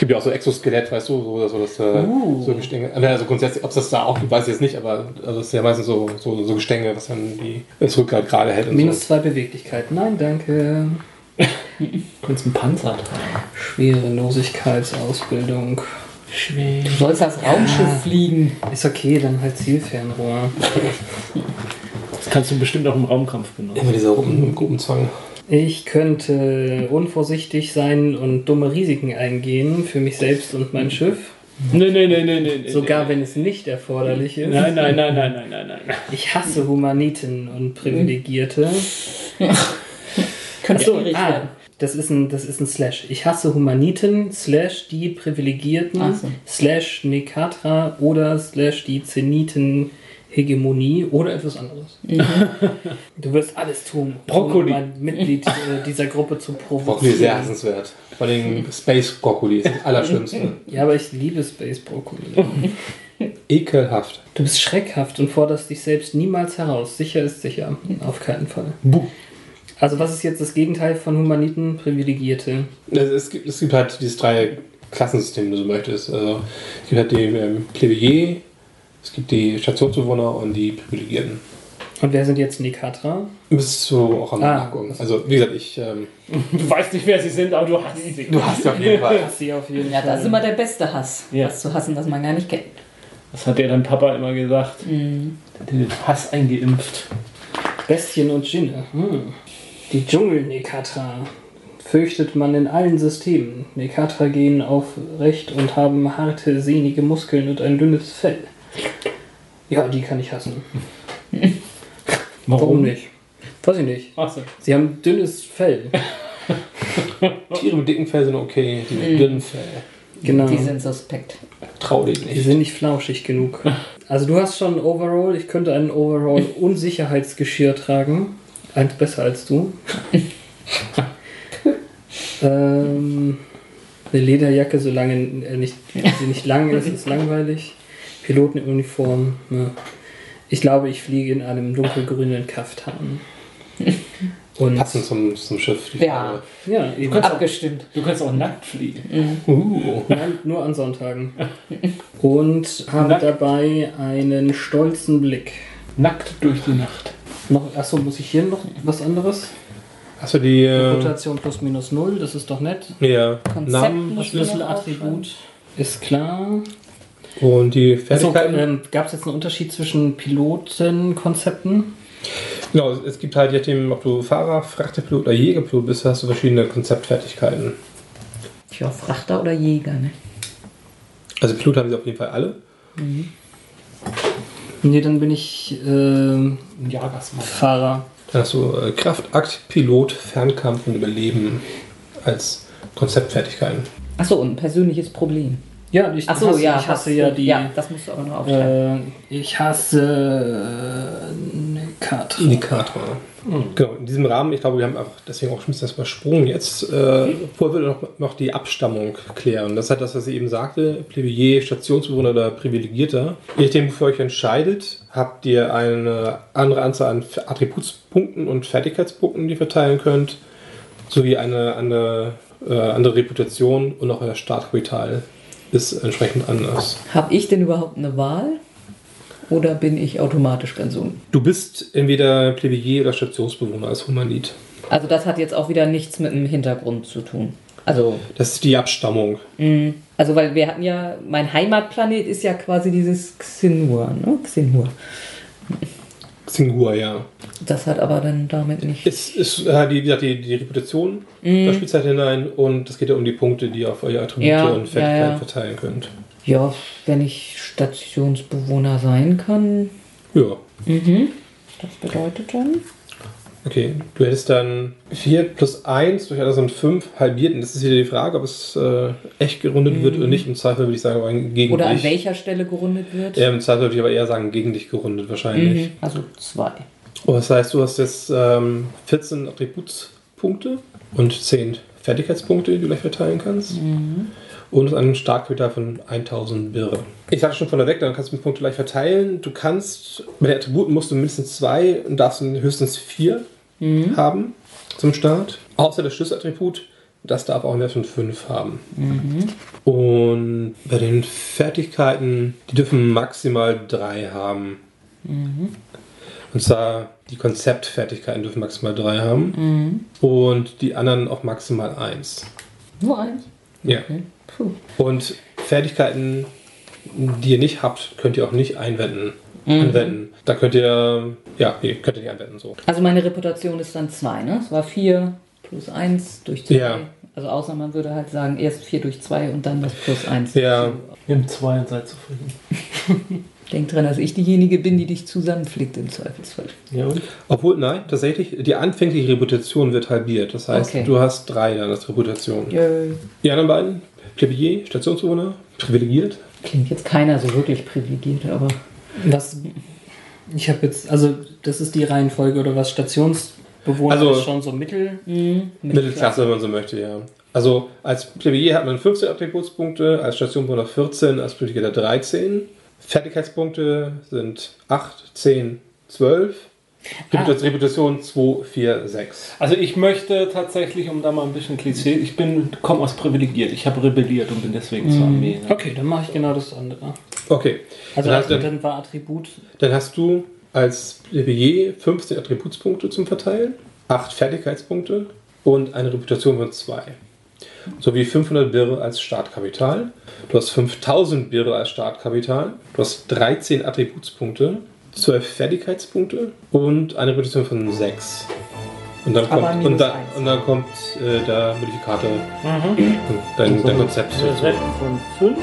Es gibt ja auch so Exoskelett, weißt du, so, so, das, äh, Uh. so Gestänge. Also grundsätzlich, ob es das da auch gibt, weiß ich jetzt nicht, aber also es ist ja meistens so, so, so Gestänge, was dann die das Rückgrat gerade hält und Minus so. zwei Beweglichkeit. Nein, danke. Du kannst einen Panzer tragen. Schwerelosigkeitsausbildung. Schwer. Du sollst als Raumschiff Ah. fliegen. Ist okay, dann halt Zielfernrohr. Das kannst du bestimmt auch im Raumkampf benutzen. Immer dieser Gruppen, Gruppenzwang. Ich könnte unvorsichtig sein und dumme Risiken eingehen für mich selbst und mein Schiff. Nee, nee, nee, nee, nee. Sogar wenn es nicht erforderlich ist. Nein, nein, nein, nein, nein, nein, nein. Ich hasse Humaniten und Privilegierte. Könnte Achso, schwierig ah, das ist, ein, das ist ein Slash. Ich hasse Humaniten, Slash die Privilegierten, so. Slash Nekatra oder Slash die Zeniten Hegemonie oder etwas anderes. Du wirst alles tun, Brokkoli. um ein Mitglied äh, dieser Gruppe zu Brokkoli provozieren. sehr hassenswert. Vor allem Space Brokkoli ist das Allerschlimmste. Ja, aber ich liebe Space Brokkoli. Ekelhaft. Du bist schreckhaft und forderst dich selbst niemals heraus. Sicher ist sicher. Auf keinen Fall. Buh. Also was ist jetzt das Gegenteil von Humaniten? Privilegierte. Also es, gibt, es gibt halt dieses drei Klassensystem, wenn du so möchtest. Also es gibt halt die ähm, Plebejer, es gibt die Stationsbewohner und die Privilegierten. Und wer sind jetzt Nekatra? Müsstest du auch am Ah. nachgucken. Also wie gesagt, ich... Ähm, Du weißt nicht, wer sie sind, aber du hast sie. du hast ja auf jeden Fall. Hast sie auf jeden Ja, Fall. das ist immer der beste Hass. Ja. Was zu hassen, was man gar nicht kennt. Das hat dir dein Papa immer gesagt. Mhm. Der hat den Hass eingeimpft. Bestien und Djinne. Hm. Die Dschungel-Nekatra fürchtet man in allen Systemen. Nekatra gehen aufrecht und haben harte, sehnige Muskeln und ein dünnes Fell. Ja, die kann ich hassen. Warum nicht? Weiß ich nicht. Achso. Sie haben dünnes Fell. Tiere mit dicken Fell sind okay, die mit dünnen Fell. Genau. Die sind suspekt. Trau dich Die nicht. sind nicht flauschig genug. Also du hast schon ein Overall. Ich könnte einen Overall Unsicherheitsgeschirr tragen. Eins besser als du. ähm, eine Lederjacke, solange nicht, sie nicht lang ist, ist langweilig. Pilotenuniform. Ne. Ich glaube, ich fliege in einem dunkelgrünen Kaftan. Und Passend zum, zum Schiff. Die Ja. Frage. ja, eben. kannst auch- Abgestimmt. Du kannst auch nackt fliegen. Uh. Nein, nur an Sonntagen. Und habe Nackt. dabei einen stolzen Blick. Nackt durch die Nacht. Noch, achso, muss ich hier noch was anderes? Du die... Äh, Rotation plus minus null, das ist doch nett. ja, Konzept Namen Schlüsselattribut ist klar. Und die Achso, Fertigkeiten? ähm, Gab es jetzt einen Unterschied zwischen Pilotenkonzepten? Genau, es gibt halt, je nachdem, ob du Fahrer, Frachtepilot oder Jägerpilot bist, hast du verschiedene Konzeptfertigkeiten. Tja, Frachter oder Jäger, ne? Also Pilot haben sie auf jeden Fall alle. Nee, dann bin ich ähm, Ein Jagersmann. Fahrer. Dann hast du äh, Kraft, Akt, Pilot, Fernkampf und Überleben als Konzeptfertigkeiten. Achso, und ein persönliches Problem. Ja, ich Achso, hasse, ja. ich hasse hast ja die. Ja, das musst du aber noch aufschreiben. Äh, ich hasse äh, Nekatra. Indikator. Genau, in diesem Rahmen, ich glaube, wir haben einfach deswegen auch schon ein bisschen das übersprungen jetzt. Äh, vorher würde noch, noch die Abstammung klären. Das hat das, was ich eben sagte, Plebejer, Stationsbewohner oder Privilegierter. Je nachdem, wofür ihr euch entscheidet, habt ihr eine andere Anzahl an Attributspunkten und Fertigkeitspunkten, die ihr verteilen könnt, sowie eine, eine äh, andere Reputation und auch euer Startkapital ist entsprechend anders. Habe ich denn überhaupt eine Wahl? Oder bin ich automatisch ganz unten? Du bist entweder Plebejer oder Stationsbewohner als Humanit. Also das hat jetzt auch wieder nichts mit dem Hintergrund zu tun. Also, Das ist die Abstammung. mh, also weil wir hatten ja, mein Heimatplanet ist ja quasi dieses Xinhua, ne? Xinhua. Xinhua, ja. Das hat aber dann damit nicht. Es ist äh, die, wie gesagt, die, die Reputation, da spielt halt hinein und es geht ja um die Punkte, die ihr auf eure Attribute Ja, und Fertigkeiten ja, ja. verteilen könnt. Ja, wenn ich Stationsbewohner sein kann, Ja. mhm. das bedeutet dann. Okay, du hättest dann 4 plus 1 durch einer sind 5 halbiert. Und das ist wieder die Frage, ob es äh, echt gerundet wird oder nicht. Im Zweifel würde ich sagen, aber gegen Oder an dich. welcher Stelle gerundet wird? Ja, im Zweifel würde ich aber eher sagen, gegen dich gerundet wahrscheinlich. Mhm. Also zwei. Oh, das heißt, du hast jetzt ähm, 14 Attributspunkte und 10 Fertigkeitspunkte, die du gleich verteilen kannst. Und einen Startkapital von 1000 Birre. Ich sagte schon von der weg, dann kannst du die Punkte gleich verteilen. Du kannst, bei den Attributen musst du mindestens zwei und darfst höchstens vier haben zum Start. Außer das Schlüsselattribut, das darf auch einen Wert von 5 haben. Und bei den Fertigkeiten, die dürfen maximal drei haben. Und zwar die Konzeptfertigkeiten dürfen maximal drei haben. Und die anderen auch maximal eins. Nur eins. Ja. Puh. Und Fertigkeiten, die ihr nicht habt, könnt ihr auch nicht einwenden. Anwenden. Da könnt ihr, ja, nee, könnt ihr nicht anwenden, so. Also meine Reputation ist dann zwei, ne? Es war vier plus eins durch zwei. Ja. Also außer man würde halt sagen, erst vier durch zwei und dann das plus eins. Ja, Nehmt zwei und seid zufrieden. Denk dran, dass ich diejenige bin, die dich zusammenflickt im Zweifelsfall. Ja, und? obwohl, nein, tatsächlich, die anfängliche Reputation wird halbiert. Das heißt, Okay. du hast drei dann als Reputation. Yay. Die anderen beiden, Plebier, Stationsbewohner, privilegiert. Klingt jetzt keiner so wirklich privilegiert, aber Was. Ich habe jetzt. Also, das ist die Reihenfolge oder was? Stationsbewohner Also- ist schon so mittel. Mittelklasse, wenn man so möchte, ja. Also als Plebier hat man 15 Attributspunkte, als Stationsbewohner 14, als Privilegierter 13. Fertigkeitspunkte sind 8, 10, 12. Reputation, Reputation 2, 4, 6. Also ich möchte tatsächlich, um da mal ein bisschen Klischee, ich bin, komme aus privilegiert. Ich habe rebelliert und bin deswegen zur Armee. Ne? Okay, dann mache ich genau das andere. Okay. Also, dann, hast, dann, du- dann war Attribut. dann hast du als Plebier 15 Attributspunkte zum Verteilen, 8 Fertigkeitspunkte und eine Reputation von 2. Sowie 500 Birre als Startkapital. Du hast 5000 Birre als Startkapital. Du hast 13 Attributspunkte, 12 Fertigkeitspunkte und eine Reputation von 6. Und dann Aber kommt, und da, und dann kommt äh, der Modifikator und dein, dein Konzept. Von 5